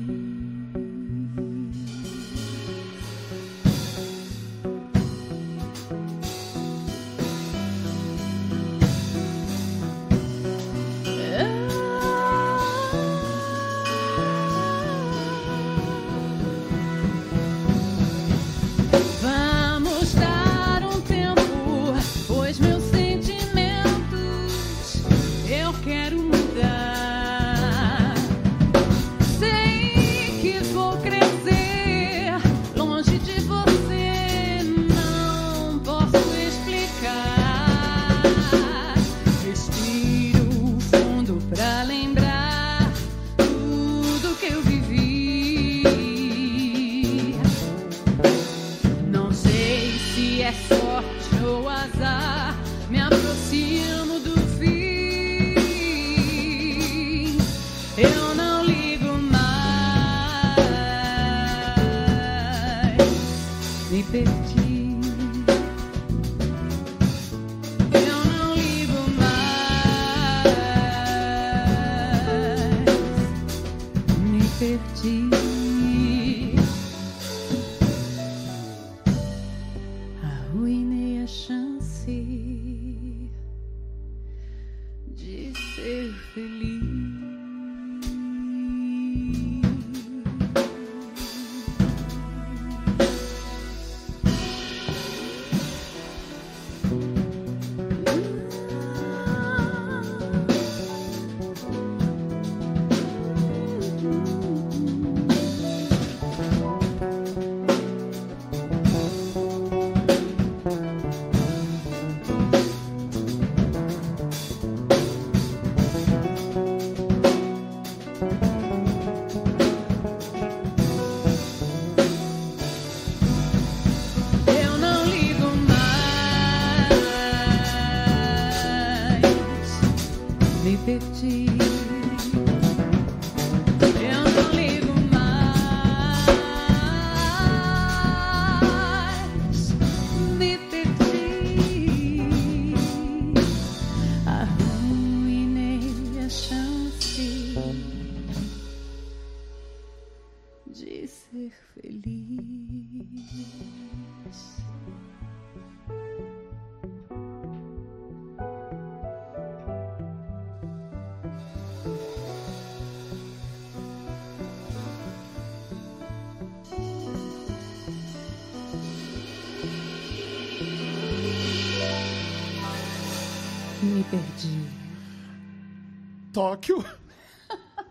Tóquio,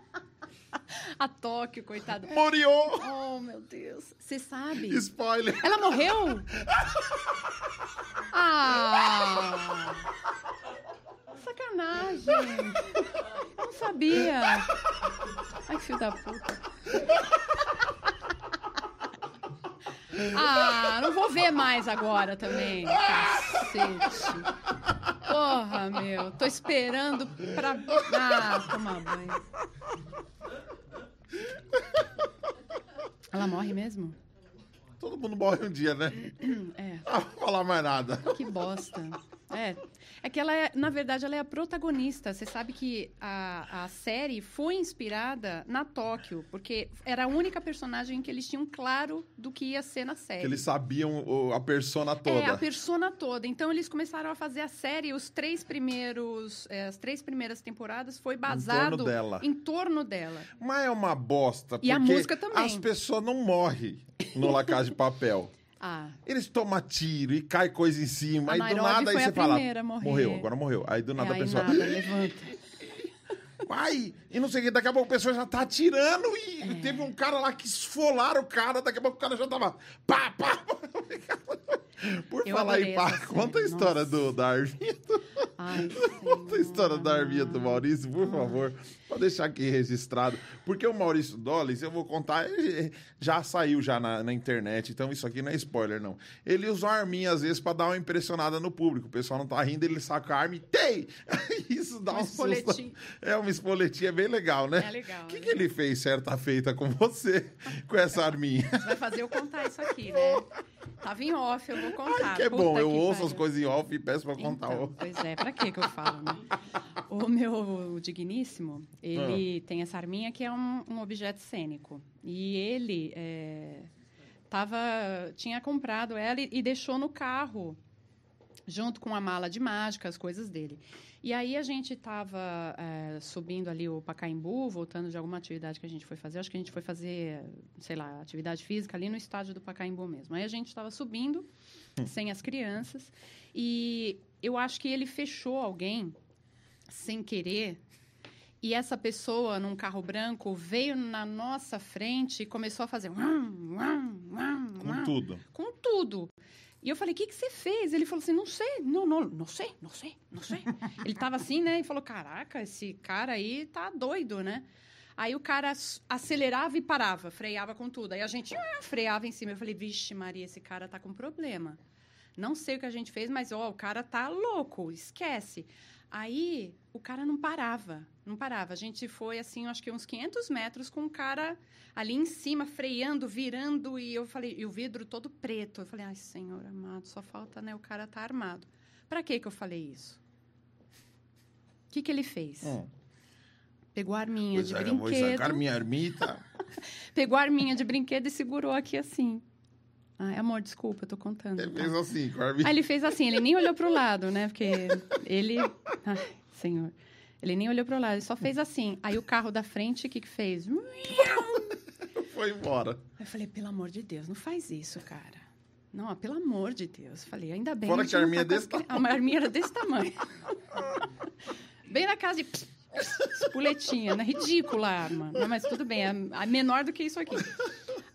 A Tóquio, coitado. Moriô. Oh, meu Deus. Você sabe? Spoiler. Ela morreu? Ah! Sacanagem. Não sabia. Ai, que filho da puta. Ah, não vou ver mais agora também. Cacete. Porra, meu. Tô esperando pra. Ah, tomar banho. Ela morre mesmo? Todo mundo morre um dia, né? É. Ah, não vou falar mais nada. Que bosta. É. É que ela é, na verdade, ela é a protagonista. Você sabe que a, a série foi inspirada na Tóquio, porque era a única personagem que eles tinham claro do que ia ser na série. Que eles sabiam o- a persona toda. É, a persona toda. Então eles começaram a fazer a série, os três primeiros, é, as três primeiras temporadas foi basado dela. em torno dela. Mas é uma bosta. E a porque música também. As pessoas não morrem no La Casa de Papel. Ah, Eles tomam tiro e cai coisa em cima. A aí do nada aí você a fala. a. Morreu, agora morreu. Aí do é, nada a aí pessoa. nada, levanta. Ai! E não sei o que, daqui a pouco a pessoa já tá atirando e É. teve um cara lá que esfolaram o cara, daqui a pouco o cara já tava. Pá, pá! Por Eu falar em pá, conta a história nossa. do, da arminha. Ai, Conta a história da arminha do. Maurício, por favor. Pode deixar aqui registrado. Porque o Maurício Dollars, eu vou contar, ele já saiu já na, na internet, então isso aqui não é spoiler, não. Ele usa a arminha, às vezes, pra dar uma impressionada no público. O pessoal não tá rindo, ele saca a arma e tem! Isso dá Um um, susto. É, uma espoletinha é bem legal, né? É legal, O que, é que ele fez certa feita com você, com essa arminha? Você vai fazer eu contar isso aqui, né? Tava em off, eu vou contar. Ai, que é Puta bom, eu ouço pariu. as coisas em off e peço pra contar. Então, pois é, pra que que eu falo, né? O meu digníssimo, ele Ah. tem essa arminha que é um, um objeto cênico. E ele é, tava, tinha comprado ela e, e deixou no carro, junto com a mala de mágica, as coisas dele. E aí a gente estava subindo ali o Pacaembu, voltando de alguma atividade que a gente foi fazer. Acho que a gente foi fazer, sei lá, atividade física ali no estádio do Pacaembu mesmo. Aí a gente estava subindo, sem as crianças, e eu acho que ele fechou alguém sem querer. E essa pessoa, num carro branco, veio na nossa frente e começou a fazer. uam, uam, uam, Com tudo. com tudo. E eu falei, o que, que você fez? Ele falou assim, não sei, não, não, não sei, não sei, não sei. Ele tava assim, né? E falou, caraca, esse cara aí tá doido, né? Aí o cara ac- acelerava e parava, freava com tudo. Aí a gente freava em cima. Eu falei, vixe, Maria, esse cara tá com problema. Não sei o que a gente fez, mas ó, o cara tá louco, esquece. Aí o cara não parava, não parava. A gente foi assim, acho que uns 500 metros com o cara ali em cima, freando, virando, e eu falei, e o vidro todo preto. Eu falei, ai, senhor amado, só falta, né, o cara tá armado. Pra que que eu falei isso? O que que ele fez? Hum. Pegou a arminha Pois de é, eu vou brinquedo, sacar minha ermita. pegou a arminha de brinquedo e segurou aqui assim. Ai, amor, desculpa, eu tô contando. Ele tá? fez assim, com a arminha. Aí ele fez assim, ele nem olhou pro lado, né? Porque ele. Ai, senhor. Ele nem olhou pro lado, ele só fez assim. Aí o carro da frente, o que que fez? Foi embora. Eu falei, pelo amor de Deus, não faz isso, cara. Não, pelo amor de Deus. Falei, ainda bem. Fora que a arminha tá desse cri- A arminha era desse tamanho. bem na casa de... Espuletinha, né? Ridícula a arma. Não, mas tudo bem, é menor do que isso aqui.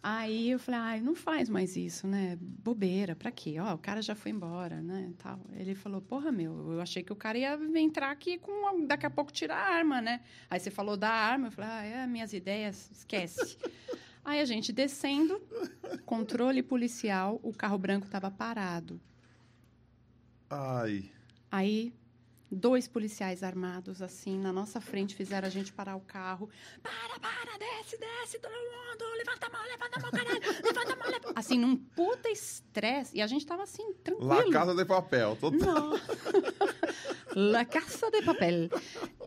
Aí eu falei, ai, não faz mais isso, né? Bobeira, pra quê? Ó, o cara já foi embora, né? Tal. Ele falou, porra, meu, eu achei que o cara ia entrar aqui com. Daqui a pouco tirar a arma, né? Aí você falou da arma, eu falei, ah, é, minhas ideias, esquece. Aí a gente descendo, controle policial, o carro branco estava parado. Ai. Aí, dois policiais armados, assim, na nossa frente, fizeram a gente parar o carro. Para, para, desce, desce, todo mundo, levanta a mão, levanta a mão, caralho, levanta a mão, levanta... Assim, num puta estresse. E a gente tava assim, tranquilo. La Casa de Papel. Total. Não. La Casa de Papel.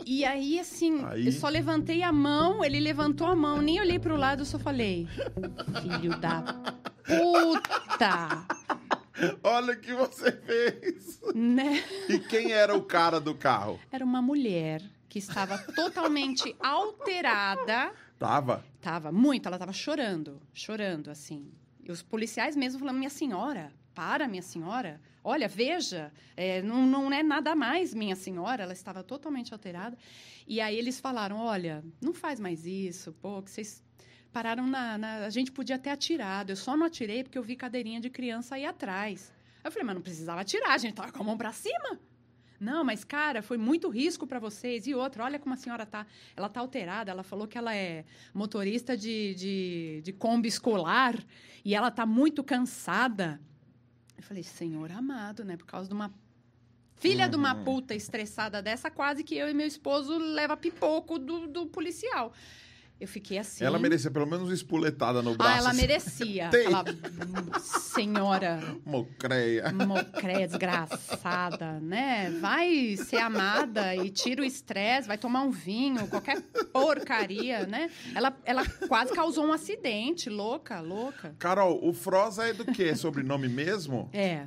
E aí, assim, Aí- eu só levantei a mão, ele levantou a mão, nem olhei pro lado, eu só falei: Filho da puta! Olha o que você fez. Né? E quem era o cara do carro? Era uma mulher que estava totalmente alterada. Tava. Tava muito, ela tava chorando, chorando, assim. E os policiais mesmo falando, minha senhora, para, minha senhora. Olha, veja, é, não, não é nada mais, minha senhora. Ela estava totalmente alterada. E aí eles falaram, olha, não faz mais isso, pô, que vocês pararam na, na- A gente podia ter atirado. Eu só não atirei porque eu vi cadeirinha de criança aí atrás. Eu falei, mas não precisava atirar, a gente tava com a mão pra cima. Não, mas cara, foi muito risco para vocês. E outra, olha como a senhora tá. Ela tá alterada. Ela falou que ela é motorista de, de, de Kombi escolar e ela tá muito cansada. Eu falei, senhor amado, né? Por causa de uma filha de uma Uhum. puta estressada dessa, quase que eu e meu esposo leva pipoco do, do policial. Eu fiquei assim. Ela merecia pelo menos uma espuletada no braço. Ah, ela assim. merecia. Tem. Aquela hum, senhora Mocreia. mocré, desgraçada, né? Vai ser amada e tira o estresse, vai tomar um vinho, qualquer porcaria, né? Ela, ela quase causou um acidente, louca, louca. Carol, o Froza é do quê? É sobrenome mesmo? É,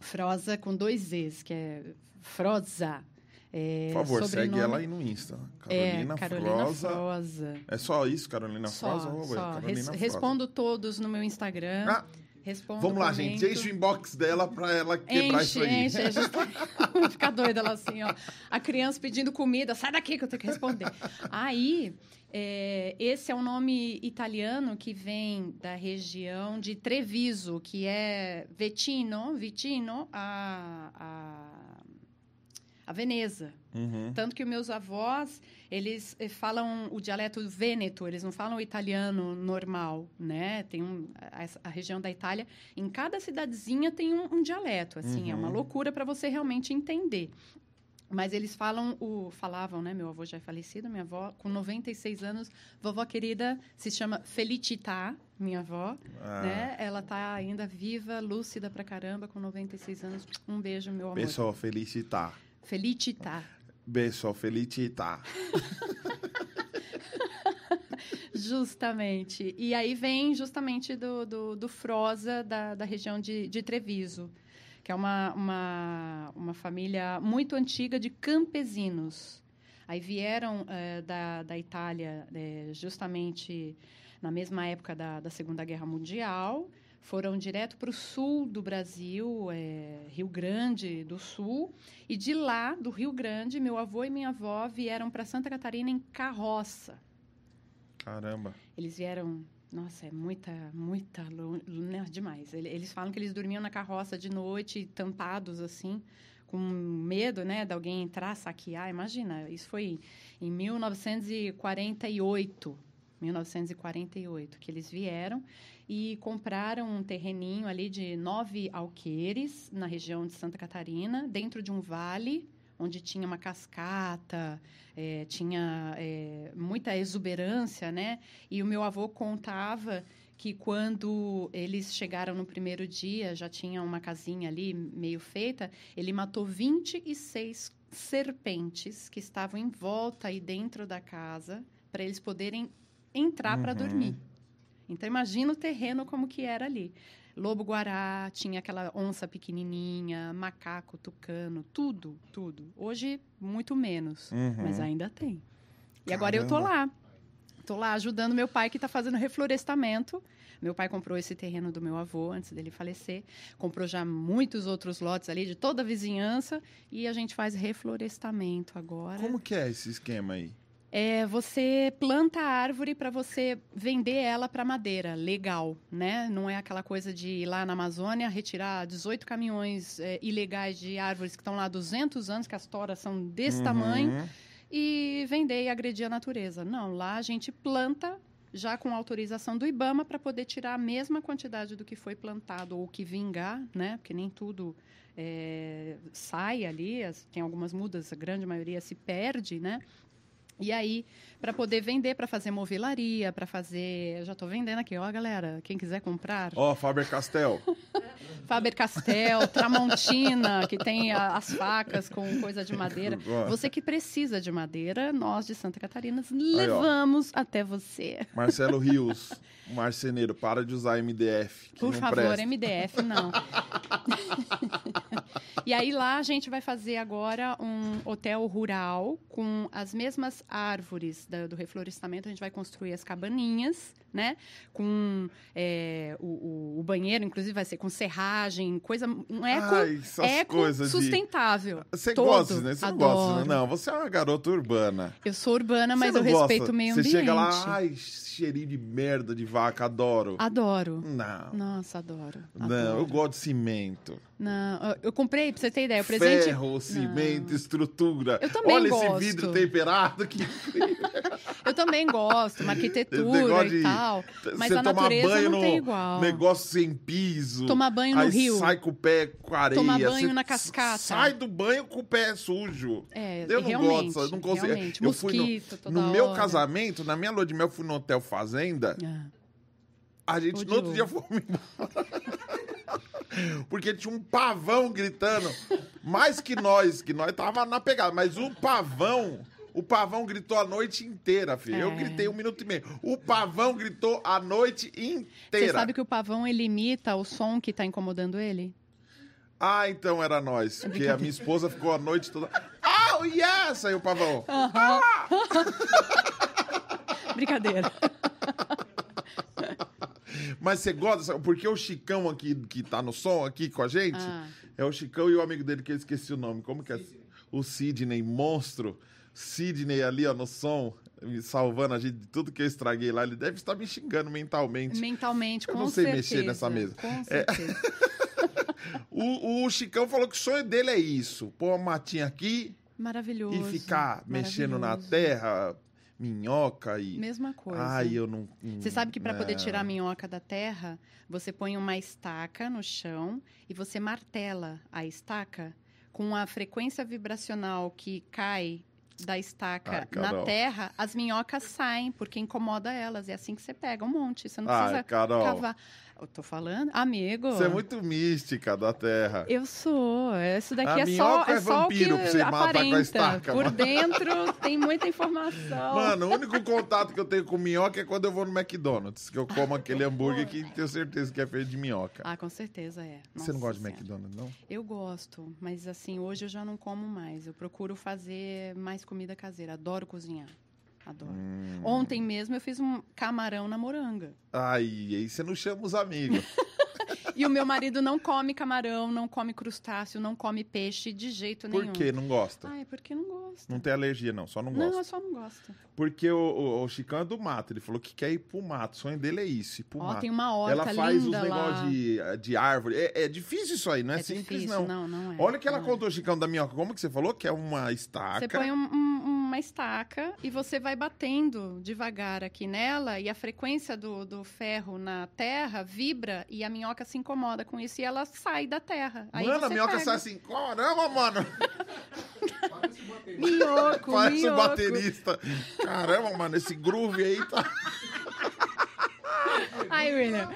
Froza com dois Z's, que é Froza. É, Por favor, segue sobrenome- ela aí no Insta. É, Carolina, Carolina Froza. Froza. É só isso, Carolina Só, Froza? Só. Carolina Res- Froza. respondo todos no meu Instagram. Ah, respondo, vamos lá, gente. comento. Enche o inbox dela pra ela quebrar isso Enche, aí. enche. A gente tá- fica doida ela assim, ó. A criança pedindo comida, sai daqui que eu tenho que responder. Aí, é, esse é um nome italiano que vem da região de Treviso, que é Vetino, Vitino a, a, a Veneza. Uhum. Tanto que meus avós, eles eh, falam o dialeto vêneto, eles não falam o italiano normal, né? Tem um, a, a região da Itália, em cada cidadezinha tem um, um dialeto, assim, é uma Uhum. loucura para você realmente entender. Mas eles falam o falavam, né? Meu avô já é falecido, minha avó com 96 anos, vovó querida se chama Felicità, minha avó, Ah, né? Ela tá ainda viva, lúcida pra caramba, com 96 anos. Um beijo, meu amor. Pessoal, felicitar. Felicità. Pessoal, felicitar. Justamente. E aí vem justamente do, do, do Froza, da, da região de, de Treviso, que é uma, uma, uma família muito antiga de campesinos. Aí vieram eh, da, da Itália eh, justamente na mesma época da, da Segunda Guerra Mundial, foram direto para o sul do Brasil, eh, Rio Grande do Sul, e de lá, do Rio Grande, meu avô e minha avó vieram para Santa Catarina em carroça. Caramba. Eles vieram. Nossa, é muita, muita. Né, demais. Ele- Eles falam que eles dormiam na carroça de noite, tampados assim, com medo, né, de alguém entrar, saquear. Imagina, isso foi em 1948. 1948, que eles vieram e compraram um terreninho ali de nove alqueires na região de Santa Catarina, dentro de um vale onde tinha uma cascata, eh, tinha eh, muita exuberância, né? E o meu avô contava que quando eles chegaram no primeiro dia, já tinha uma casinha ali meio feita, ele matou 26 serpentes que estavam em volta aí dentro da casa para eles poderem entrar para Uhum. dormir. Então imagina o terreno como que era ali. lobo-guará, tinha aquela onça pequenininha, macaco, tucano, tudo, tudo. Hoje, muito menos, Uhum. mas ainda tem. E agora eu tô Caramba. lá. Tô lá ajudando meu pai que está fazendo reflorestamento. Meu pai comprou esse terreno do meu avô antes dele falecer. Comprou já muitos outros lotes ali de toda a vizinhança. E a gente faz reflorestamento agora. Como que é esse esquema aí? É, você planta a árvore para você vender ela para madeira, legal, né? Não é aquela coisa de ir lá na Amazônia retirar 18 caminhões é, ilegais de árvores que estão lá há 200 anos, que as toras são desse Uhum. tamanho, e vender e agredir a natureza. Não, lá a gente planta já com autorização do IBAMA para poder tirar a mesma quantidade do que foi plantado ou que vingar, né? Porque nem tudo é, sai ali, as- tem algumas mudas, a grande maioria se perde, né? E aí, para poder vender, para fazer movelaria, para fazer. Eu já estou vendendo aqui, ó, galera. Quem quiser comprar. Ó, Faber Castell. Faber Castell, Tramontina, que tem a- as facas com coisa de madeira. Você que precisa de madeira, nós de Santa Catarina levamos até você. Marcelo Rios, marceneiro, para de usar MDF. Por favor, presta. MDF, não. e aí lá a gente vai fazer agora um hotel rural com as mesmas árvores da- do reflorestamento. A gente vai construir as cabaninhas, né? Com é, o, o- o banheiro, inclusive, vai ser com serragem, coisa. Um eco, essas eco coisas de- sustentável. Você todo. gosta, né? Você não gosta, né? Não, você é uma garota urbana. Eu sou urbana, mas Você eu gosta? respeito o meio Você ambiente. chega lá, ai, cheirinho de merda de vaca, adoro. Adoro. Não. Nossa, adoro. Não, eu adoro. gosto de cimento. Não, eu- eu comprei, pra você ter ideia, o presente. Ferro, cimento, estrutura. Eu também Olha gosto. esse vidro temperado que Eu também gosto, uma arquitetura e de tal. Mas você a tomar natureza banho não no tem igual. negócio sem piso. Tomar banho no rio. sai com o pé com areia. Tomar banho na cascata. Sai do banho com o pé sujo. É, Eu não gosto, eu não consigo. realmente. Eu fui no, no meu casamento, na minha lua de mel, eu fui no hotel Fazenda. Ah, A gente no outro dia fomos embora. Porque tinha um pavão gritando. Mais que nós, que nós tava na pegada. Mas o pavão, o pavão gritou a noite inteira, filho. Eu É. gritei um minuto e meio. O pavão gritou a noite Você inteira. sabe que o pavão ele imita o som que tá incomodando ele? Ah, então era nós. É Porque a minha esposa ficou a noite toda. Oh, yes! Aí o pavão. Brincadeira. Mas você gosta, porque o Chicão aqui, que tá no som aqui com a gente, Ah. é o Chicão e o amigo dele que eu esqueci o nome. Como que é? O Sidney, monstro. Sidney ali, ó, no som, me salvando a gente de tudo que eu estraguei lá. Ele deve estar me xingando mentalmente. Mentalmente, Eu com não sei certeza. mexer nessa mesa. É. Com certeza. O, o Chicão falou que o sonho dele é isso: pôr uma matinha aqui Maravilhoso. e ficar mexendo na terra, minhoca e. Mesma coisa. Ai, eu não. não- Você sabe que para poder não. tirar a minhoca da terra, você põe uma estaca no chão e você martela a estaca com a frequência vibracional que cai da estaca Ai, na terra, as minhocas saem porque incomoda elas. É assim que você pega um monte. Você não Ai, precisa Carol. cavar. Eu tô falando, amigo. Você é muito mística da terra. Eu sou. Isso daqui A é só, minhoca é é só o que vampiro você matar com a aparenta. estaca, Por mano. dentro tem muita informação. Mano, o único contato que eu tenho com minhoca é quando eu vou no McDonald's, que eu como aquele hambúrguer que tenho certeza que é feito de minhoca. Ah, com certeza é. Você não Nossa gosta de. McDonald's, não? Eu gosto, mas assim, hoje eu já não como mais. Eu procuro fazer mais comida caseira. Adoro cozinhar. Adoro. Hum. Ontem mesmo eu fiz um camarão na moranga. Ai, aí você não chama os amigos. E o meu marido não come camarão, não come crustáceo, não come peixe de jeito Por nenhum. que não gosta? Ai, porque não gosta. Não tem alergia, não, só não Não, gosta. eu só não gosto. Porque o, o, o Chicão é do mato, ele falou que quer ir pro mato. O sonho dele é isso, ir pro Ó, mato. tem uma horta Ela faz os linda lá. negócios de, de árvore. É, é difícil isso aí, não é, É simples, difícil, não. não, não é. Olha o que ela não é. contou, Chicão, da minhoca. Como que você falou? Que é uma estaca. Você põe um- um- uma estaca e você vai batendo devagar aqui nela e a frequência do, do ferro na terra vibra e a minhoca se incomoda com isso e ela sai da terra. Aí Mano, a minhoca pega. sai assim, caramba, mano. Minhoco, Parece minhoco. baterista. Caramba, mano, esse groove aí tá. Ai, William.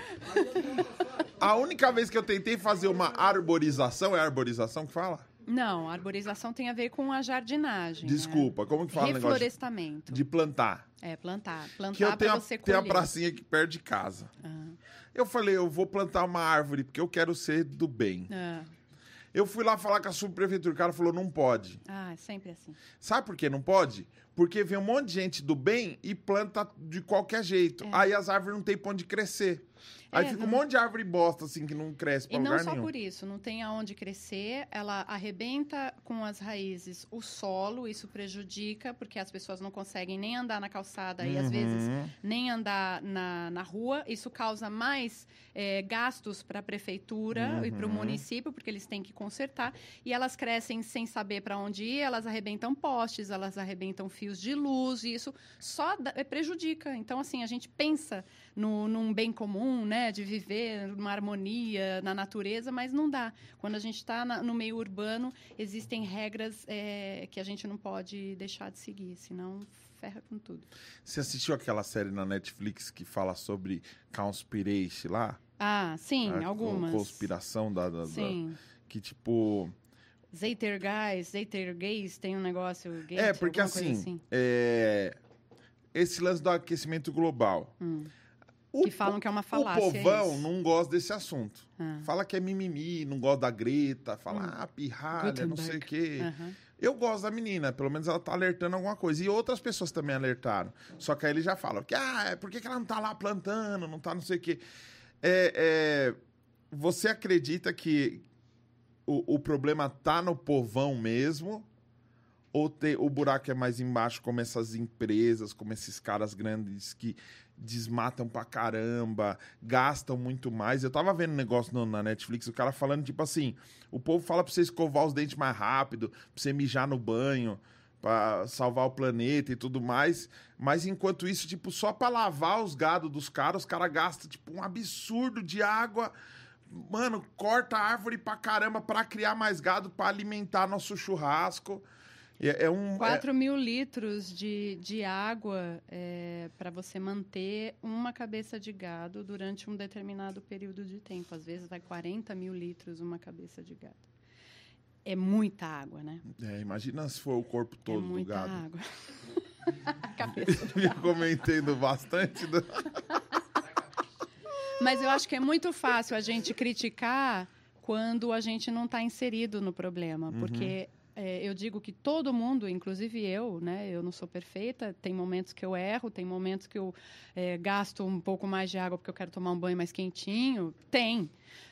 A única vez que eu tentei fazer uma arborização, é arborização que fala? Não, arborização tem a ver com a jardinagem. né? Desculpa, como que fala o negócio de- Reflorestamento. de plantar? É, plantar. Que eu Plantar tenho a, você colher. a pracinha aqui perto de casa. Ah, Eu falei, eu vou plantar uma árvore porque eu quero ser do bem. ah. Eu fui lá falar com a subprefeitura, o cara falou, não pode. Ah, é sempre assim. Sabe por que não pode? Porque vem um monte de gente do bem e planta de qualquer jeito. É. Aí as árvores não tem pra onde crescer. Aí É, fica um não- monte de árvore bosta, assim, que não cresce pra E não lugar só nenhum. por isso, não tem aonde crescer, ela arrebenta com as raízes o solo, isso prejudica, porque as pessoas não conseguem nem andar na calçada e às vezes Uhum. nem andar na, na rua. Isso causa mais eh, gastos para a prefeitura e para o Uhum. município, porque eles têm que consertar. E elas crescem sem saber para onde ir, elas arrebentam postes, elas arrebentam fios de luz, e isso só dá- eh, prejudica. Então, assim, a gente pensa no, num bem comum, né, de viver numa harmonia na natureza, mas não dá. Quando a gente está no meio urbano, existem regras eh, que a gente não pode deixar de seguir, senão ferra com tudo. Você assistiu aquela série na Netflix que fala sobre Conspiration lá? Ah, sim, A co- algumas. Conspiração da, da- da- Sim. Que tipo. Zeiter guys, Zeiter gays, tem um negócio gay. é, porque coisa assim. é, Esse lance do aquecimento global. Hum. O Que falam que é uma O falácia. povão isso. não gosta desse assunto. Ah. Fala que é mimimi, não gosta da Greta, fala, Hum. ah, pirralha, não sei o quê. Aham. Eu gosto da menina, pelo menos ela tá alertando alguma coisa. E outras pessoas também alertaram. Só que aí eles já falam que, ah, é, por que, que ela não tá lá plantando, não tá não sei o quê. É, é, você acredita que o, o problema tá no povão mesmo? Ou o buraco é mais embaixo, como essas empresas, como esses caras grandes que desmatam pra caramba, gastam muito mais. Eu tava vendo um negócio no- na Netflix, o cara falando, tipo assim, o povo fala pra você escovar os dentes mais rápido, pra você mijar no banho, pra salvar o planeta e tudo mais. Mas enquanto isso, tipo, só pra lavar os gados dos caras, os caras gastam, tipo, um absurdo de água. Mano, corta a árvore pra caramba pra criar mais gado, pra alimentar nosso churrasco. É, é um. é- 4 mil litros de, de água para você manter uma cabeça de gado durante um determinado período de tempo. Às vezes vai 40 mil litros uma cabeça de gado. É muita água, né? é, imagina se for o corpo todo é do muita gado. água. A cabeça. Eu comentando bastante. do- Mas eu acho que é muito fácil a gente criticar quando a gente não está inserido no problema, Uhum. É, eu digo que todo mundo, inclusive eu, né, eu não sou perfeita, tem momentos que eu erro, tem momentos que eu é, gasto um pouco mais de água porque eu quero tomar um banho mais quentinho, tem.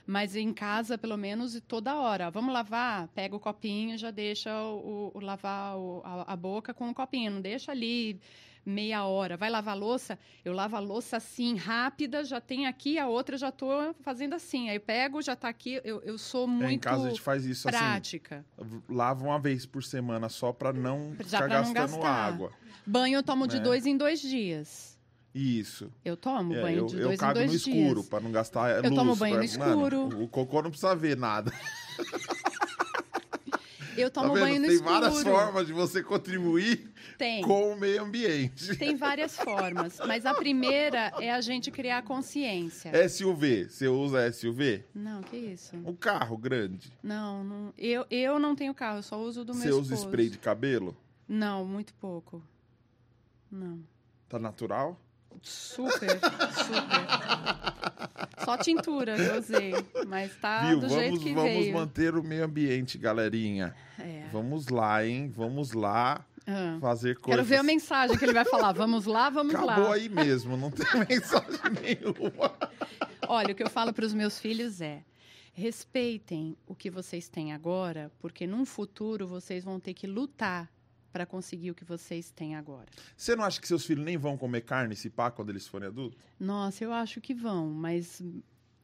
Mas em casa, pelo menos, toda hora. Vamos lavar? Pega o copinho, já deixa o- o lavar o- a, a boca com o copinho, não deixa ali meia hora. Vai lavar a louça? Eu lavo a louça assim, rápida, já tem aqui, a outra eu já tô fazendo assim. Aí eu pego, já tá aqui. Eu, eu sou É, muito em casa a gente faz isso assim. prática. Lava uma vez por semana só pra não Já ficar não gastando gastar. água. Banho eu tomo de É. dois em dois dias. Isso. Eu tomo É, banho eu, de eu dois em cago dois no dias. escuro pra não gastar Eu luz. tomo banho no pra- Mano, escuro. o cocô não precisa ver nada. Eu Tá tomo vendo? banho no Tem escuro. várias formas de você contribuir Tem. com o meio ambiente. Tem várias formas. Mas a primeira é a gente criar consciência. SUV, você usa SUV? Não, que isso? Um carro grande. Não, não. Eu, eu não tenho carro, eu só uso do Você meu usa esposo. spray de cabelo? Não, muito pouco. Não. Tá natural? Super, super. Só tintura que eu usei, mas tá Viu? do jeito Vamos, que vamos veio. manter o meio ambiente, galerinha. É. Vamos lá, hein? Vamos lá Ah. fazer Quero coisas. ver a mensagem que ele vai falar. Vamos lá, vamos Acabou lá. aí mesmo, não tem mensagem nenhuma. Olha, o que eu falo para os meus filhos é: respeitem o que vocês têm agora, porque num futuro vocês vão ter que lutar para conseguir o que vocês têm agora. Você não acha que seus filhos nem vão comer carne se pá quando eles forem adultos? Nossa, eu acho que vão, mas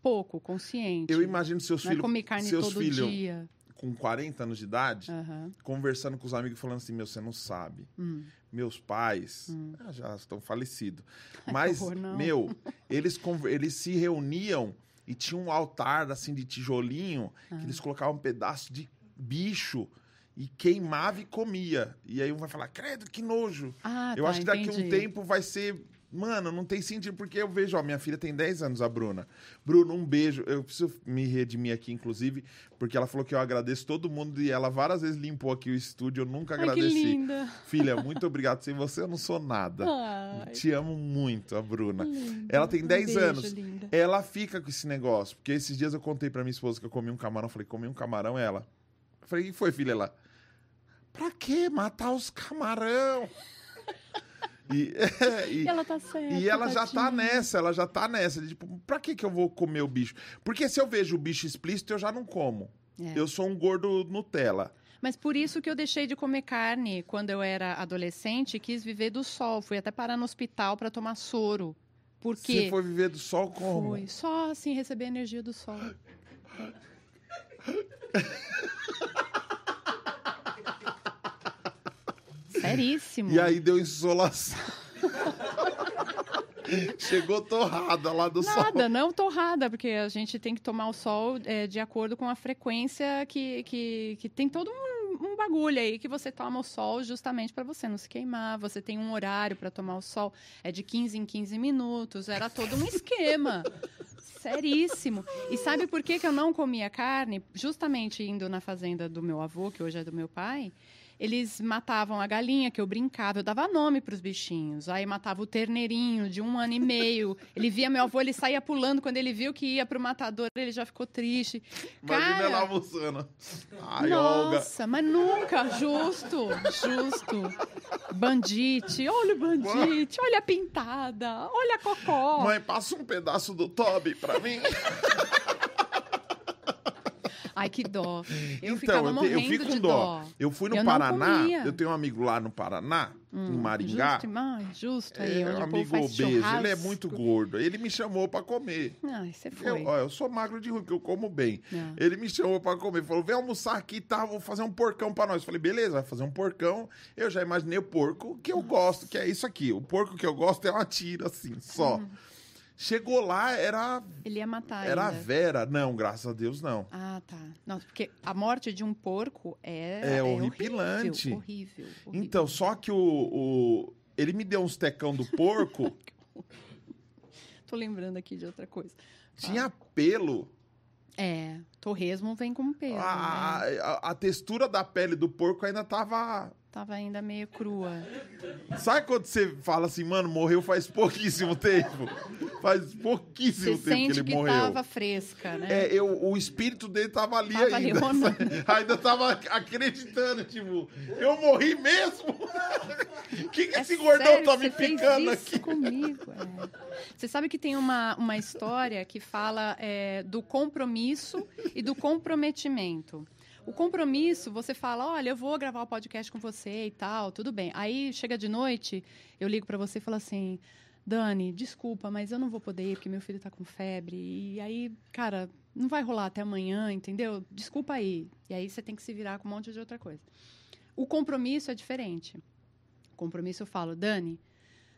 pouco, consciente. Eu imagino seus filhos, comer carne seus todo filhos dia. com 40 anos de idade, Aham. conversando com os amigos falando assim: Meu, você não sabe. Hum. Meus pais ah, já estão falecidos. Mas, horror, meu, eles, eles se reuniam e tinha um altar assim de tijolinho Ah. que eles colocavam um pedaço de bicho e queimava e comia. E aí um vai falar: Credo, que nojo. Ah, Eu tá, acho que daqui a um tempo vai ser Mano, não tem sentido, porque eu vejo, ó, minha filha tem 10 anos, a Bruna. Bruno, um beijo. Eu preciso me redimir aqui, inclusive, porque ela falou que eu agradeço todo mundo e ela várias vezes limpou aqui o estúdio, eu nunca Ai, que agradeci. linda. Filha, muito obrigado. Sem você eu não sou nada. Ai, Te amo muito, a Bruna. linda. Ela tem Um 10 beijo, anos. linda. Ela fica com esse negócio. Porque esses dias eu contei pra minha esposa que eu comi um camarão. Eu falei, comi um camarão, ela. Eu falei, o que foi, filha? Ela. Pra que matar os camarão? e, e- E ela tá certa. e ela já tá nessa, ela já tá nessa. de, Tipo, pra que que eu vou comer o bicho? Porque se eu vejo o bicho explícito, eu já não como. É. Eu sou um gordo Nutella. Mas por isso que eu deixei de comer carne quando eu era adolescente e quis viver do sol. Fui até parar no hospital para tomar soro. Por Você foi viver do sol como? Foi só assim receber a energia do sol. Seríssimo. E aí deu insolação. Chegou torrada lá do sol. Nada, não torrada, porque a gente tem que tomar o sol é, de acordo com a frequência que, que, que tem todo um, um bagulho aí que você toma o sol justamente para você não se queimar. Você tem um horário para tomar o sol, é de 15 em 15 minutos, era todo um esquema. Seríssimo. E sabe por que, que eu não comia carne? Justamente indo na fazenda do meu avô, que hoje é do meu pai, eles matavam a galinha, que eu brincava, eu dava nome para os bichinhos. Aí matava o terneirinho de um ano e meio. Ele via meu avô, ele saía pulando. Quando ele viu que ia pro matador, ele já ficou triste. Imagina Cara, ela almoçando. Ai, Olga. nossa, mas nunca, justo, justo. Bandite, olha o bandite, olha a pintada, olha a cocó. Mãe, passa um pedaço do Toby pra mim. Ai, que dó. Eu então, ficava eu, te- morrendo eu fico com dó. Eu fui no Eu Paraná, eu tenho um amigo lá no Paraná, em Maringá. Justo, ai, justo aí, É, um amigo obeso, ele é churrasco. muito gordo. Ele me chamou pra comer. Ai, você foi. Eu, ó, eu sou magro de ruim, porque eu como bem. É. Ele me chamou pra comer, falou: vem almoçar aqui, tá? Vou fazer um porcão pra nós. Eu falei, beleza, vai fazer um porcão. Eu já imaginei o porco que eu gosto, que é isso aqui. O porco que eu gosto é uma tira, assim, só. Uhum. Chegou lá, era, Ele ia matar era a ainda. Vera. Não, graças a Deus, não. Ah, tá. Não, porque a morte de um porco é... É horripilante. Horrível, horrível, horrível. Então, só que o, o- Ele me deu uns tecão do porco, Tô lembrando aqui de outra coisa. tinha pelo. É, torresmo vem com pelo, A, né? a- a textura da pele do porco ainda tava. Tava ainda meio crua. Sabe quando você fala assim, mano, morreu faz pouquíssimo tempo? Faz pouquíssimo Você tempo que sente ele que morreu. tava fresca, né? É, eu, o espírito dele tava ali Tava ali ainda. rolando. ainda tava acreditando, tipo, eu morri mesmo? O que, que É esse gordão sério tá que me picando aqui? comigo. é. Você sabe que tem uma, uma história que fala é, do compromisso e do comprometimento. O compromisso, você fala, olha, eu vou gravar o podcast com você e tal, tudo bem. Aí chega de noite, eu ligo para você e falo assim, Dani, desculpa, mas eu não vou poder ir porque meu filho tá com febre. E aí, cara, não vai rolar até amanhã, entendeu? Desculpa aí. E aí você tem que se virar com um monte de outra coisa. O compromisso é diferente. O compromisso eu falo, Dani,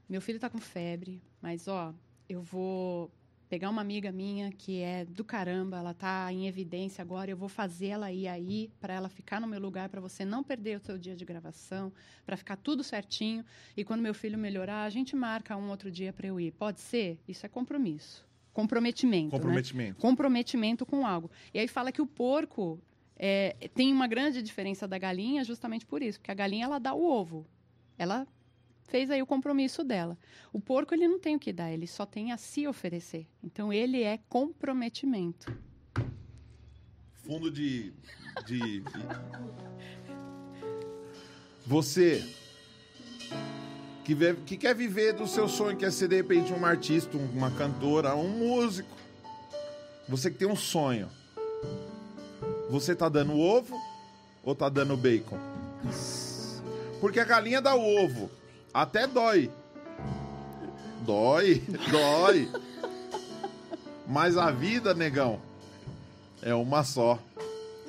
meu filho tá com febre, mas ó, eu vou pegar uma amiga minha que é do caramba, ela tá em evidência agora, eu vou fazer ela ir aí para ela ficar no meu lugar para você não perder o seu dia de gravação, para ficar tudo certinho e quando meu filho melhorar, a gente marca um outro dia para eu ir. Pode ser? Isso é compromisso. Comprometimento, né? Comprometimento. comprometimento com algo. E aí fala que o porco é, tem uma grande diferença da galinha justamente por isso, porque a galinha ela dá o ovo. Ela fez aí o compromisso dela. O porco ele não tem o que dar, ele só tem a se oferecer. Então ele é comprometimento. Fundo de, de, Você que, que quer viver do seu sonho, quer ser de repente um artista, um- uma cantora, um músico. Você que tem um sonho. Você tá dando ovo ou tá dando bacon? Porque a galinha dá o ovo. Até dói. Dói, dói. Mas a vida, negão, é uma só.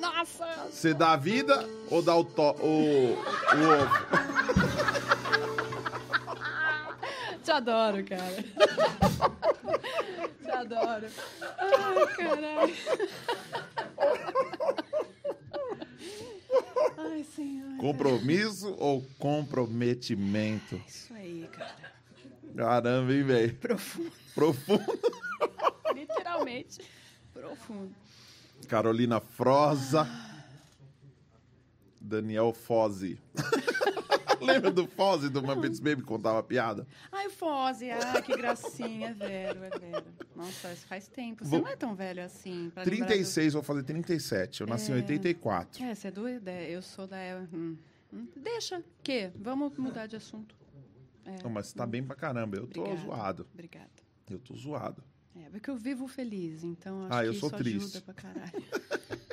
Nossa! Você dá a vida ou dá o, to- o, o ovo? Te adoro, cara. Te adoro. Ai, caralho. Ai, senhor. Compromisso ou comprometimento? Isso aí, cara. Caramba, hein, velho? Profundo, Profundo. literalmente. Profundo. Carolina Froza. Daniel Fozi. Lembra do Fozi do Muppets Baby que contava piada? Ai, o Foze, ah, que gracinha, é vero, é vero. Nossa, isso faz tempo. Você Vou- não é tão velho assim. pra lembrar 36, vou fazer 37. Eu nasci em É. 84. Do... É, você é do... é, Eu sou da... hum, hum, Deixa, que? Vamos mudar de assunto. É, Não, mas você tá bem pra caramba. Eu tô Obrigada. zoado. Obrigada. Eu tô zoado. É, porque eu vivo feliz, então acho Ah, que eu sou isso triste. ajuda pra caralho.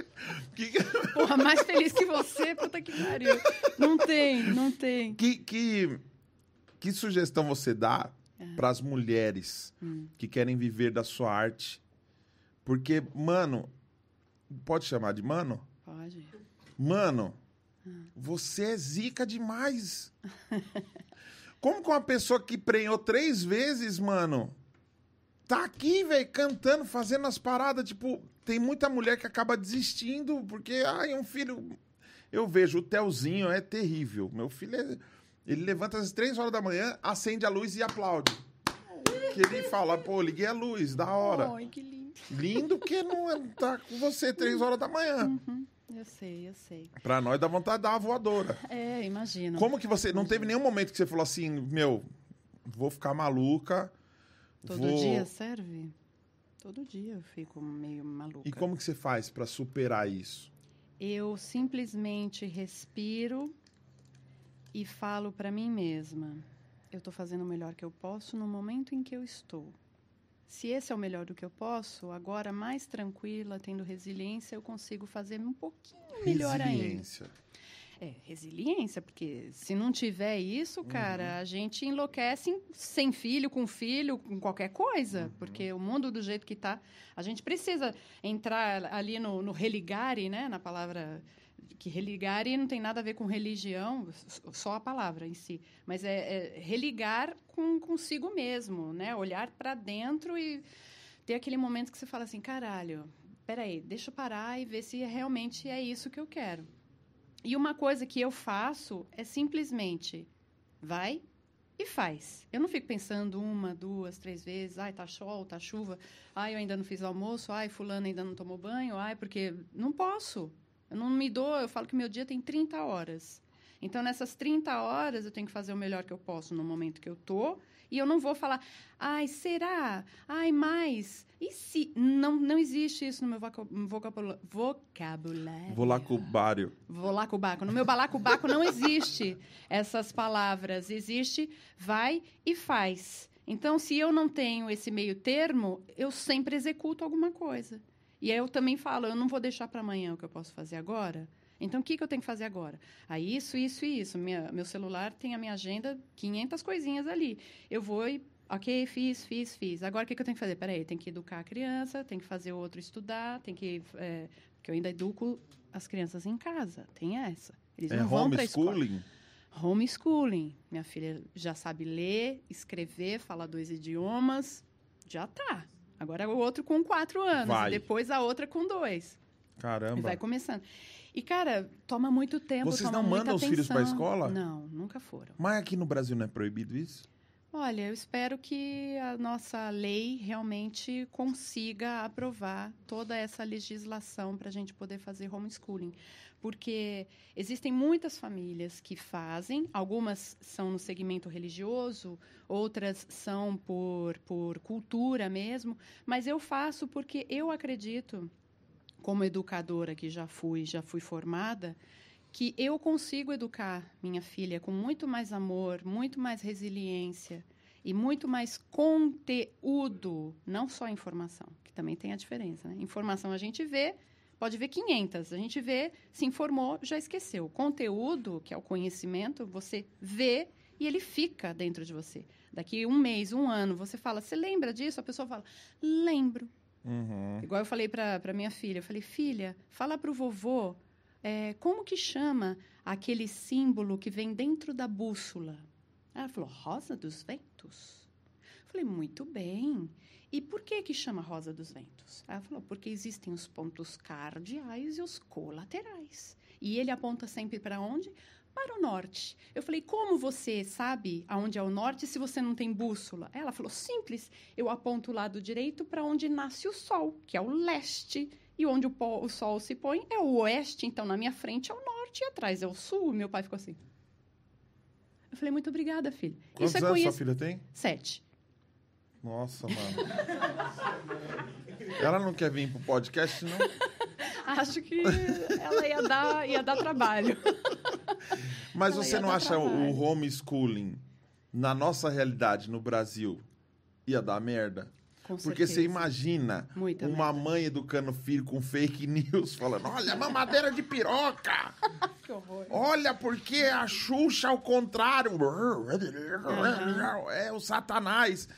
Que, Porra, mais feliz que você, puta que pariu. Não tem, não tem. que, que, que sugestão você dá É. para as mulheres Hum. que querem viver da sua arte? Porque, mano, pode chamar de mano? Pode. Mano, Hum. você é zica demais. Como que uma pessoa que prenhou três vezes, mano, tá aqui, velho, cantando, fazendo as paradas, tipo, tem muita mulher que acaba desistindo porque, ai, um filho. Eu vejo, o Telzinho é terrível. Meu filho é. Ele levanta às três horas da manhã, acende a luz e aplaude. Que ele fala, pô, liguei a luz, da hora. Ai, que lindo. Lindo que não é- tá com você três horas da manhã. Uhum, eu sei, eu sei. Pra nós dá vontade uma voadora. É, imagino. Como que você. Não teve nenhum momento que você falou assim, meu, vou ficar maluca. Todo vou... dia serve? Todo dia eu fico meio maluca. E como que você faz pra superar isso? Eu simplesmente respiro e falo pra mim mesma: eu tô fazendo o melhor que eu posso no momento em que eu estou. Se esse é o melhor do que eu posso, agora mais tranquila, tendo resiliência, eu consigo fazer um pouquinho melhor ainda. Resiliência. É, resiliência, porque se não tiver isso, cara, a gente enlouquece em- sem filho, com filho, com qualquer coisa. Porque o mundo do jeito que tá, a gente precisa entrar ali no, no religare, né? Na palavra que religare não tem nada a ver com religião, só a palavra em si. Mas é, é religar com consigo mesmo, né? Olhar para dentro e ter aquele momento que você fala assim, caralho, peraí, deixa eu parar e ver se realmente é isso que eu quero. E uma coisa que eu faço é simplesmente vai e faz. Eu não fico pensando uma, duas, três vezes, ai, tá sol, tá chuva, ai, eu ainda não fiz almoço, ai, fulano ainda não tomou banho, ai, porque não posso. Eu não me dou, eu falo que meu dia tem 30 horas. Então, nessas 30 horas, eu tenho que fazer o melhor que eu posso no momento que eu tô. E eu não vou falar, ai, será? Ai, mais? E se? Não, não existe isso no meu voca- vocabula- vocabulário. Vou lá com o Bário. Vou lá com o baco. No meu balacobaco não existe essas palavras. Existe vai e faz. Então, se eu não tenho esse meio termo, eu sempre executo alguma coisa. E aí eu também falo, eu não vou deixar para amanhã o que eu posso fazer agora. Então, o que, que eu tenho que fazer agora? Ah, isso, isso e isso. Minha, meu celular tem a minha agenda, 500 coisinhas ali. Eu vou e, ok, fiz, fiz, fiz. Agora, o que, que eu tenho que fazer? Peraí, tem que educar a criança, tem que fazer o outro estudar, tem que... É, porque eu ainda educo as crianças em casa, tem essa. Eles É não vão para escola. homeschooling? Homeschooling. Minha filha já sabe ler, escrever, falar dois idiomas. Já tá. Agora o outro com quatro anos. Vai. E depois a outra com dois. E Caramba. vai começando. E, cara, toma muito tempo. Vocês toma não mandam os filhos pra atenção. escola? Não, nunca foram. Mas aqui no Brasil não é proibido isso? Olha, eu espero que a nossa lei realmente consiga aprovar toda essa legislação para a gente poder fazer homeschooling. Porque existem muitas famílias que fazem, algumas são no segmento religioso, outras são por, por cultura mesmo, mas eu faço porque eu acredito, como educadora que já fui, já fui formada, que eu consigo educar minha filha com muito mais amor, muito mais resiliência e muito mais conteúdo, não só informação, que também tem a diferença. Né? Informação a gente vê, pode ver 500, a gente vê, se informou, já esqueceu. Conteúdo, que é o conhecimento, você vê e ele fica dentro de você. Daqui um mês, um ano, você fala, você lembra disso? A pessoa fala, lembro. Uhum. Igual eu falei para minha filha, eu falei, filha, fala para o vovô é, como que chama aquele símbolo que vem dentro da bússola. Ela falou, rosa dos ventos. Eu falei, muito bem. E por que que chama rosa dos ventos? Ela falou, porque existem os pontos cardeais e os colaterais. E ele aponta sempre para onde? Para o norte. Eu falei, como você sabe aonde é o norte se você não tem bússola? Ela falou, simples, eu aponto o lado direito para onde nasce o sol, que é o leste. E onde o, o sol se põe é o oeste, então na minha frente é o norte e atrás é o sul. Meu pai ficou assim. Eu falei, muito obrigada, filho. Quantos Isso é anos sua conhecimento. filha tem? Sete. Nossa, mano. Ela não quer vir pro podcast, não? Acho que ela ia dar, ia dar trabalho. Mas Ela você não acha trabalho. o homeschooling, na nossa realidade, no Brasil, ia dar merda? Porque você imagina Muita uma merda. mãe educando o filho com fake news, falando: olha, mamadeira de piroca! Que horror. Olha, porque a Xuxa ao contrário. É o Satanás.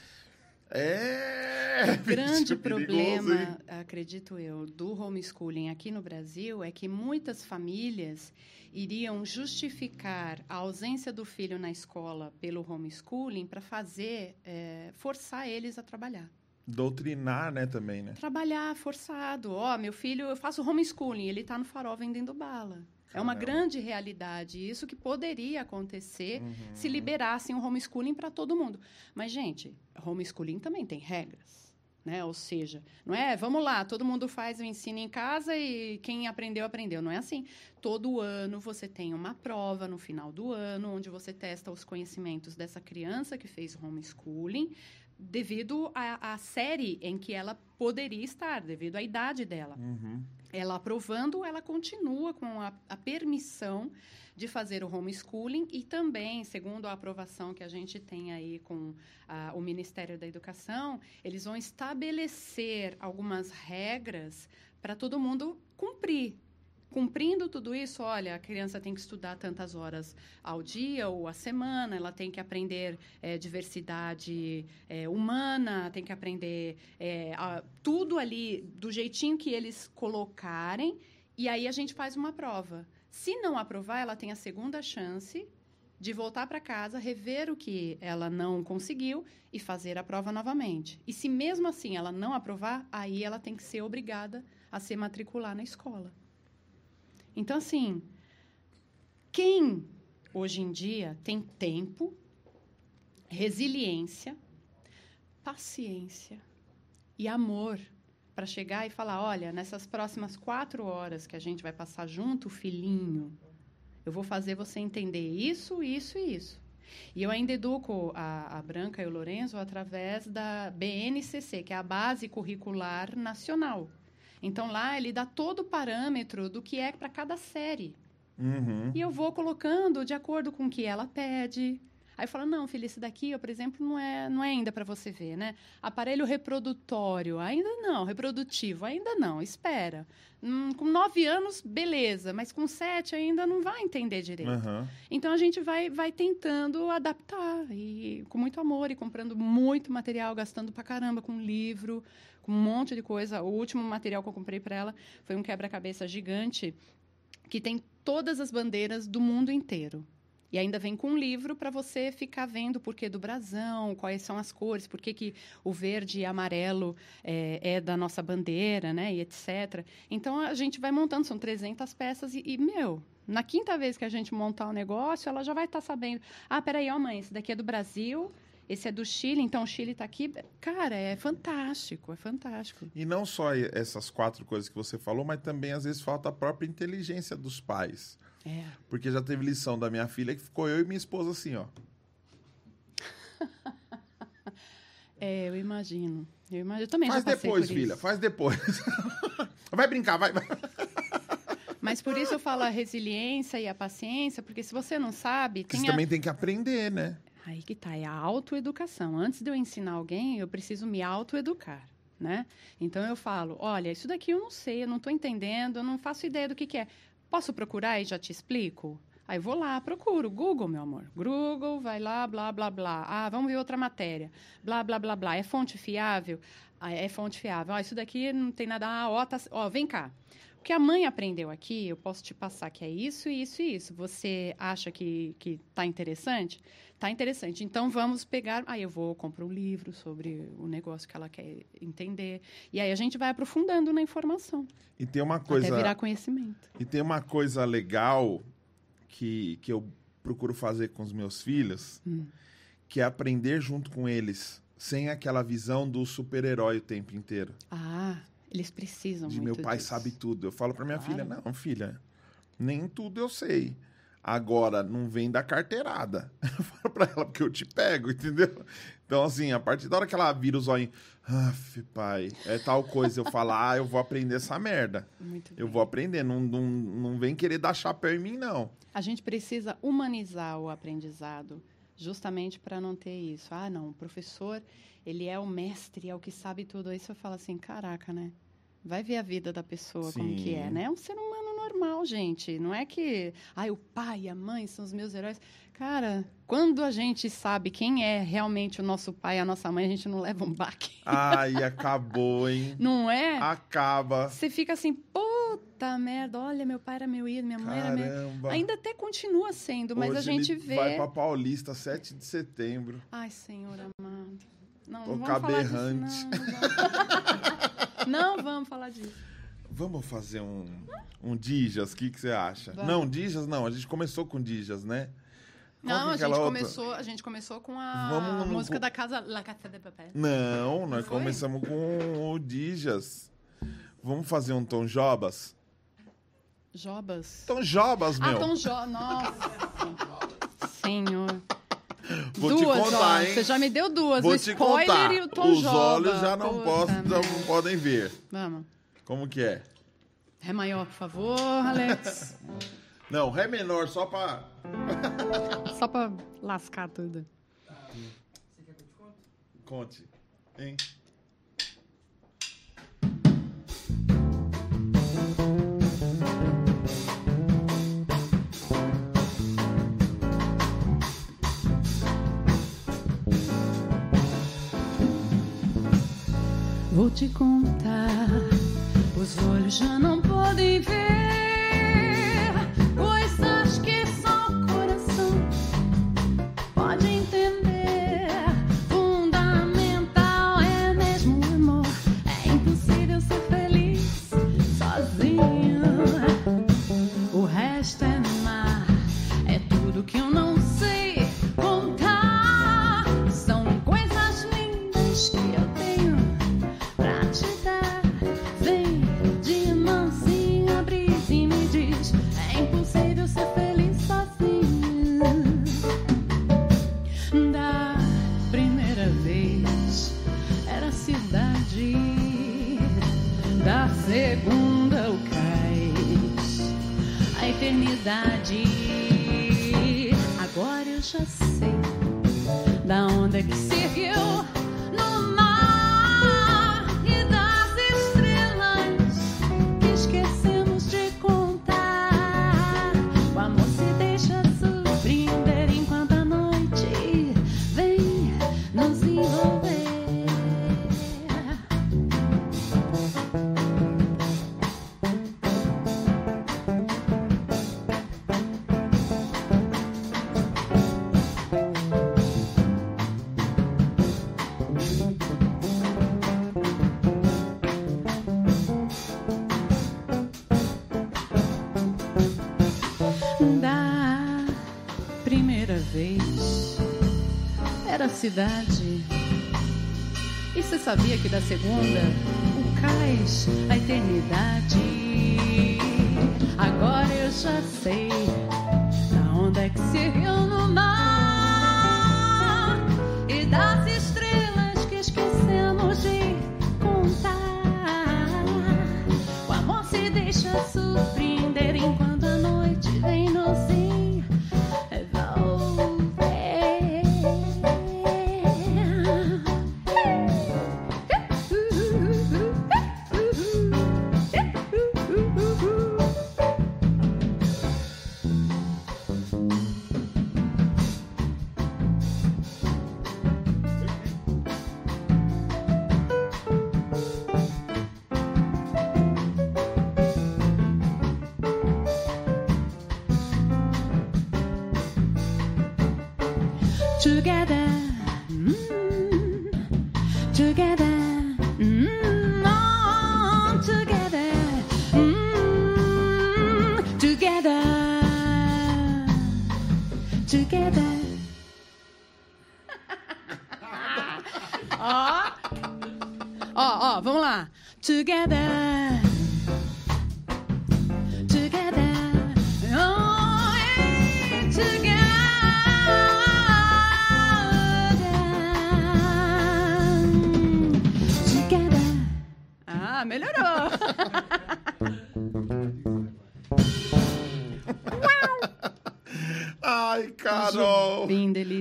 É. O grande perigoso, problema, hein? acredito eu, do homeschooling aqui no Brasil é que muitas famílias iriam justificar a ausência do filho na escola pelo homeschooling para fazer, eh, forçar eles a trabalhar. Doutrinar, né, também, né? Trabalhar forçado. Ó, meu filho, eu faço homeschooling, ele está no farol vendendo bala. É uma grande realidade. Isso que poderia acontecer Uhum. se liberassem o homeschooling para todo mundo. Mas, gente, homeschooling também tem regras. Né? Ou seja, não é, vamos lá, todo mundo faz o ensino em casa e quem aprendeu, aprendeu. Não é assim. Todo ano você tem uma prova no final do ano, onde você testa os conhecimentos dessa criança que fez homeschooling, devido à, à série em que ela poderia estar, devido à idade dela Uhum. Ela aprovando, ela continua com a, a permissão de fazer o homeschooling e também, segundo a aprovação que a gente tem aí com ah, o Ministério da Educação, eles vão estabelecer algumas regras para todo mundo cumprir. Cumprindo tudo isso, olha, a criança tem que estudar tantas horas ao dia ou à semana, ela tem que aprender eh, diversidade eh, humana, tem que aprender eh, a- tudo ali do jeitinho que eles colocarem, e aí a gente faz uma prova. Se não aprovar, ela tem a segunda chance de voltar para casa, rever o que ela não conseguiu e fazer a prova novamente. E se mesmo assim ela não aprovar, aí ela tem que ser obrigada a se matricular na escola. Então, assim, quem hoje em dia tem tempo, resiliência, paciência e amor para chegar e falar: olha, nessas próximas quatro horas que a gente vai passar junto, filhinho, eu vou fazer você entender isso, isso e isso. E eu ainda educo a, a Branca e o Lorenzo através da BNCC, que é a Base Curricular Nacional. Então, lá ele dá todo o parâmetro do que é para cada série. Uhum. E eu vou colocando de acordo com o que ela pede. Aí fala, não, filha, esse daqui, eu, por exemplo, não é, não é ainda para você ver, né? Aparelho reprodutório, ainda não. Reprodutivo, ainda não. Espera. Hum, com nove anos, beleza. Mas com sete ainda não vai entender direito. Aham. Então a gente vai, vai tentando adaptar e com muito amor e comprando muito material, gastando pra caramba com livro, um monte de coisa. O último material que eu comprei para ela foi um quebra-cabeça gigante que tem todas as bandeiras do mundo inteiro. E ainda vem com um livro para você ficar vendo o porquê do brasão, quais são as cores, por que, o verde e amarelo é, é da nossa bandeira, né, e etc. Então a gente vai montando, são 300 peças e, e, meu, na quinta vez que a gente montar o negócio, ela já vai estar sabendo. Ah, peraí, ó, mãe, esse daqui é do Brasil, esse é do Chile, então o Chile está aqui. Cara, é fantástico, é fantástico. E não só essas quatro coisas que você falou, mas também às vezes falta a própria inteligência dos pais. É. Porque já teve lição da minha filha que ficou eu e minha esposa assim, ó. É, eu imagino. Eu, imagino. eu também Faz já depois, por filha, isso. faz depois. vai brincar, vai. vai. Mas por isso eu falo a resiliência e a paciência, porque se você não sabe, tem você a... também tem que aprender, né? Aí que tá, é a autoeducação. Antes de eu ensinar alguém, eu preciso me autoeducar, né? Então eu falo, olha, isso daqui eu não sei, eu não estou entendendo, eu não faço ideia do que, que é. Posso procurar e já te explico? Aí vou lá, procuro, Google, meu amor. Google, vai lá, blá, blá, blá. Ah, vamos ver outra matéria. Blá, blá, blá, blá. É fonte fiável? Ah, é fonte fiável. Ó, isso daqui não tem nada. Ah, ó, tá... ó, vem cá. O que a mãe aprendeu aqui, eu posso te passar que é isso, isso e isso. Você acha que, que tá interessante? Tá interessante. Então vamos pegar. Aí eu vou, compro um livro sobre o negócio que ela quer entender. E aí a gente vai aprofundando na informação. E tem uma Até coisa. virar conhecimento. E tem uma coisa legal que, que eu procuro fazer com os meus filhos, Hum. que é aprender junto com eles, sem aquela visão do super-herói o tempo inteiro. Ah, eles precisam De meu pai disso. sabe tudo. Eu falo pra minha Claro. filha, não, filha, nem tudo eu sei. Agora, não vem da carteirada. Eu falo pra ela, porque eu te pego, entendeu? Então, assim, a partir da hora que ela vira os olhos, Aff, pai, é tal coisa. Eu falo, ah, eu vou aprender essa merda. Muito Eu bem. vou aprender. Não, não, não vem querer dar chapéu em mim, não. A gente precisa humanizar o aprendizado, justamente para não ter isso. Ah, não, o professor, ele é o mestre, é o que sabe tudo. Aí você fala assim, caraca, né? Vai ver a vida da pessoa como que é, Sim. né? É um ser humano normal, gente. Não é que, ai, o pai e a mãe são os meus heróis. Cara, quando a gente sabe quem é realmente o nosso pai e a nossa mãe, a gente não leva um baque. Ai, acabou, hein? Não é? Acaba. Você fica assim, puta merda, olha, meu pai era meu ídolo, minha mãe era meu Caramba. Ainda até continua sendo, mas a Hoje gente ele vê. Vai pra Paulista, 7 de setembro. Ai, Senhor amado. Não, Tô não vamos falar disso, caberrante. não. Não vamos falar disso. Vamos fazer um, um Dijas? O que, que você acha? Vamos. Não, Dijas não. A gente começou com Dijas, né? Qual Não, é a gente, outra? começou, a gente começou com a Vamos música da casa La Casa de Papel. Não, nós foi? começamos com o Dijas. Vamos fazer um Tom Jobas? Jobas. Tom Jobas, ah, meu. Tom Jobas. Nossa. Senhor. Vou te duas, contar, ó. hein? Você já me deu duas. Vou o te spoiler contar. e o Tom Os Jobas. olhos já não, Puta posso, merda. não podem ver. Vamos. Como que é? Ré maior, por favor, Alex. Não, Ré menor só pra... Só pra lascar tudo. Conte. Hein? Vou te contar, já não podem ver cidade. E você sabia que da segunda o cais, a eternidade.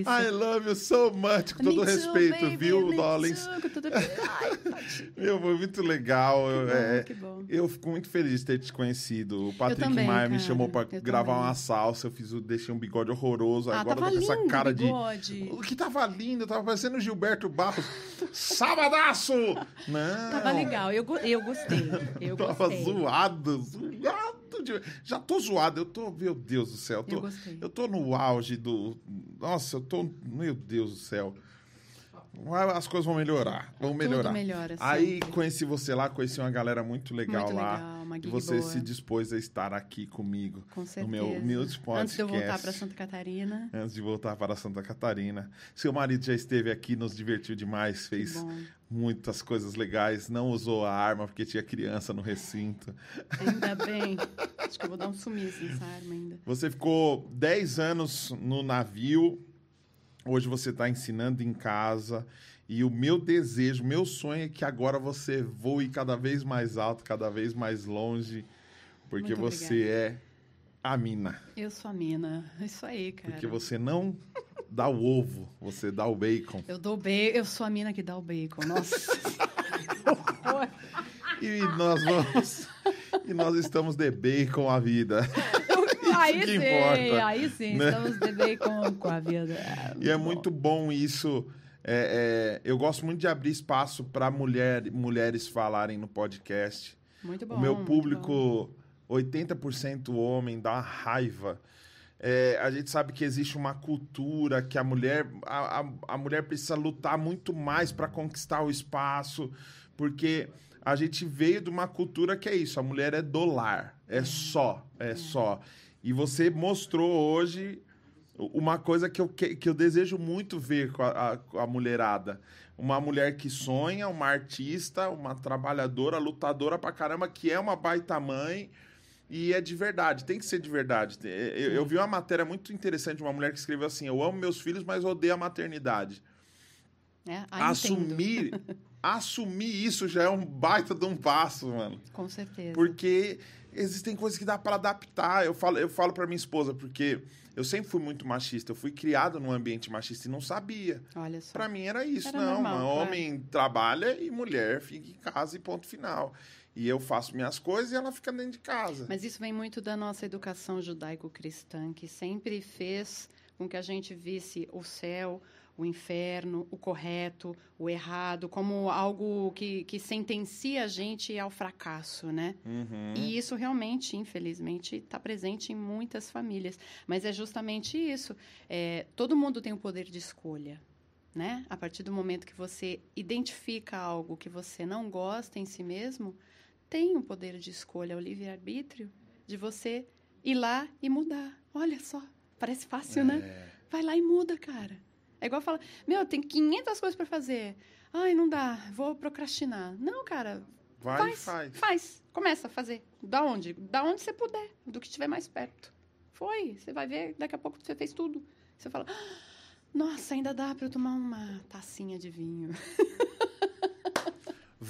Delícia. I love you so much, com todo Me respeito, viu, Dollins? too, com tudo- Ai. Meu, foi muito legal. eu, bom, é, eu fico muito feliz de ter te conhecido. O Patrick também, Maia me cara, chamou pra eu gravar também. uma salsa. Eu fiz o, deixei um bigode horroroso. Ah, Agora eu tô com essa cara o de. bigode. O que tava lindo, tava parecendo o Gilberto Barros. Sabadaço! Não. Tava legal, eu, eu gostei. Eu Tava gostei. zoado, zoado. de- Já tô zoado, eu tô, meu Deus do céu. Eu Eu tô, gostei. eu tô no auge do. Nossa, eu tô. Meu Deus do céu. As coisas vão melhorar. Vão melhorar. melhora Aí sempre. conheci você lá, conheci uma galera muito legal Muito lá. legal, uma e você boa. se dispôs a estar aqui comigo. Com certeza. No meu humilde podcast. Antes de eu voltar para Santa Catarina. Antes de voltar para Santa Catarina. Seu marido já esteve aqui, nos divertiu demais, fez muitas coisas legais, não usou a arma porque tinha criança no recinto. Ainda bem. Acho que eu vou dar um sumiço nessa arma ainda. Você ficou 10 anos no navio, hoje você está ensinando em casa. E o meu desejo, meu sonho é que agora você voe cada vez mais alto, cada vez mais longe, porque Muito você é a mina. Eu sou a mina. Isso aí, cara. Porque você não dá o ovo, você dá o bacon. Eu dou bacon. Eu sou a mina que dá o bacon. Nossa. E nós vamos. e nós estamos de bacon a vida. aí que sim, importa, aí sim. né? Estamos de bacon com a vida. E é muito bom isso. É, é, eu gosto muito de abrir espaço para mulher, mulheres falarem no podcast. Muito bom. o meu público, 80% homem, dá uma raiva. É, a gente sabe que existe uma cultura que a mulher, a, a, a mulher precisa lutar muito mais para conquistar o espaço, porque a gente veio de uma cultura que é isso, a mulher é do lar, é só, é só. E você mostrou hoje uma coisa que eu, que, que eu desejo muito ver com a, a- a mulherada. Uma mulher que sonha, uma artista, uma trabalhadora, lutadora pra caramba, que é uma baita mãe. E é de verdade, tem que ser de verdade. Eu, eu vi uma matéria muito interessante de uma mulher que escreveu assim: Eu amo meus filhos, mas odeio a maternidade. É, assumir, assumir isso já é um baita de um passo, mano. Com certeza. Porque existem coisas que dá para adaptar. Eu falo, eu falo para minha esposa, porque eu sempre fui muito machista. Eu fui criado num ambiente machista e não sabia. Olha só. Para mim era isso, Era não. normal, mano. Homem trabalha e mulher fica em casa e ponto final. E eu faço minhas coisas e ela fica dentro de casa. Mas isso vem muito da nossa educação judaico-cristã, que sempre fez com que a gente visse o céu, o inferno, o correto, o errado, como algo que, que sentencia a gente ao fracasso, né? Uhum. E isso realmente, infelizmente, está presente em muitas famílias. Mas é justamente isso. É, todo mundo tem o poder de escolha. Né? A partir do momento que você identifica algo que você não gosta em si mesmo, tem o poder de escolha, o livre-arbítrio, de você ir lá e mudar. Olha só, parece fácil, né? É. Vai lá e muda, cara. É igual falar, meu, tem 500 coisas para fazer. Ai, não dá, vou procrastinar. Não, cara, Vai faz, faz. faz. Começa a fazer. Da onde? Da onde você puder, do que estiver mais perto. Foi, você vai ver, daqui a pouco você fez tudo. Você fala, "Ah, nossa, ainda dá para eu tomar uma tacinha de vinho.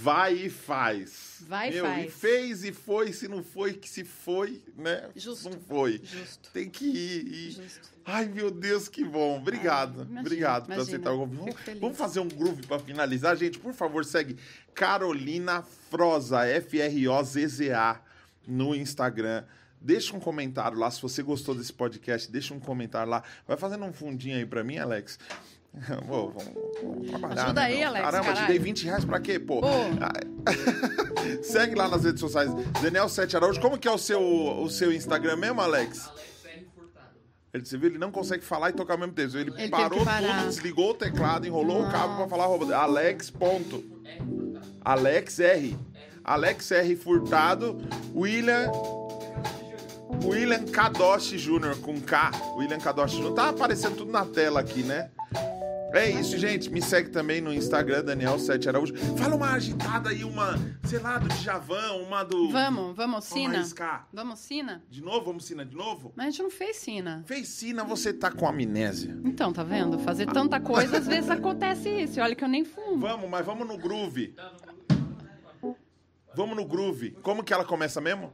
Vai e faz. Vai e Meu, faz. E fez e foi, se não foi, que se foi, né? Justo. Não foi. Justo. Tem que ir. e- Justo. Ai, meu Deus, que bom. Obrigado. Ai, imagina, Obrigado por imagina. aceitar o convite. Vamos fazer um groove para finalizar, gente. Por favor, segue Carolina Froza, F-R-O-Z-Z-A, no Instagram. Deixa um comentário lá. Se você gostou desse podcast, deixa um comentário lá. Vai fazendo um fundinho aí para mim, Alex. Vou, vamos, vamos trabalhar. Ajuda né, aí, meu? Alex, Caramba, te caralho. dei 20 reais pra quê, pô? Pô. Segue lá nas redes sociais. Daniel Sete Araújo. Como que é o seu, o seu Instagram mesmo, Alex? Ele, você viu, ele não consegue falar e tocar ao mesmo tempo. Ele, teve parou tudo, desligou o teclado, enrolou o cabo pra falar. Alex. Ponto. Alex R. Alex R. Furtado. William. William Kadoshi Jr. com K. William Kadoshi Jr. Tá aparecendo tudo na tela aqui, né? É isso, gente. Me segue também no Instagram, Daniel Sete Araújo. Fala uma agitada aí, uma, sei lá, do Djavan, uma do. Vamos, vamos, Vamos Sina. arriscar. Vamos, Sina? De novo? Vamos Sina de novo? Mas a gente não fez Sina. Fez Sina, você tá com amnésia. Então, tá vendo? Fazer tanta coisa, às vezes acontece isso. E olha que eu nem fumo. Vamos, mas vamos no groove. Vamos no groove. Como que ela começa mesmo?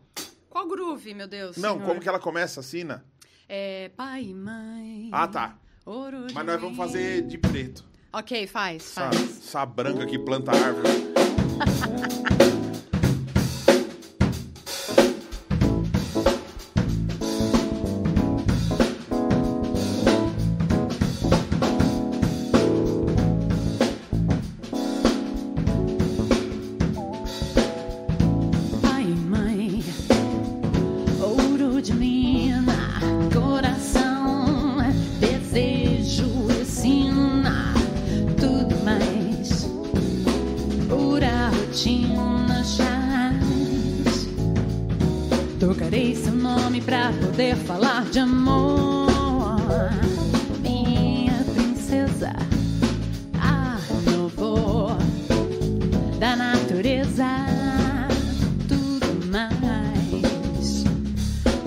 Qual groove, meu Deus? Não, senhor? como que ela começa, Sina? É pai e mãe. Ah, tá. Ouro Mas nós vamos fazer de preto. Ok, faz, Essa, faz. essa branca que planta árvore.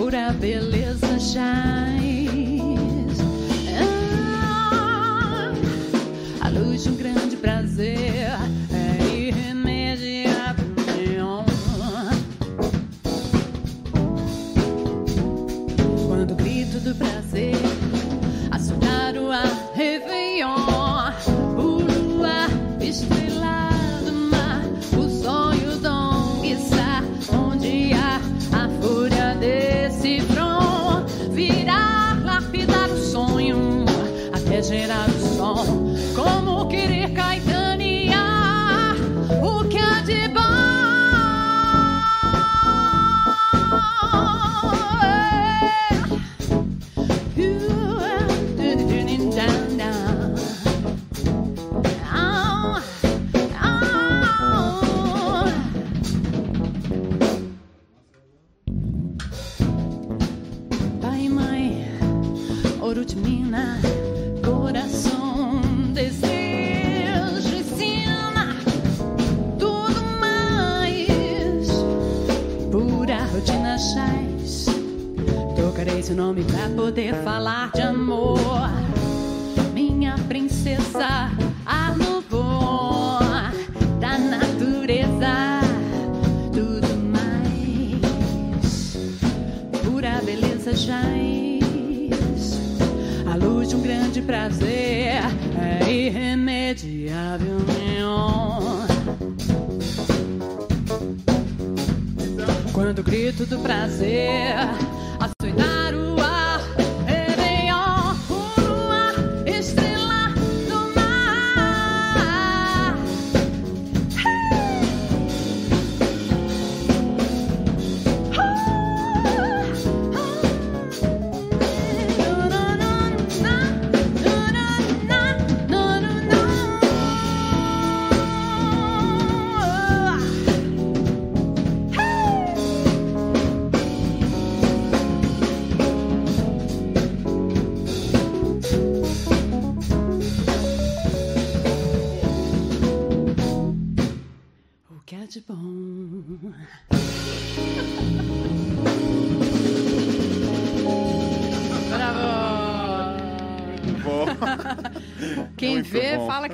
pura beleza jaz. Ah, a luz de um grande prazer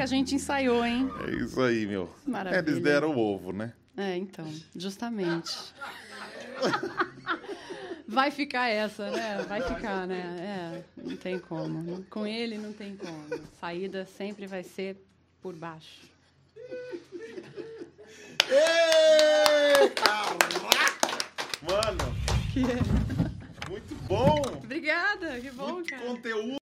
a gente ensaiou, hein? é isso aí, meu. Maravilha. Eles deram o ovo, né? É, então, justamente. Vai ficar essa, né? Vai ficar, né? É, não tem como. Com ele não tem como. Saída sempre vai ser por baixo. Ê, caraca! Mano, Que é. muito bom! Obrigada, que bom, Muito cara. conteúdo!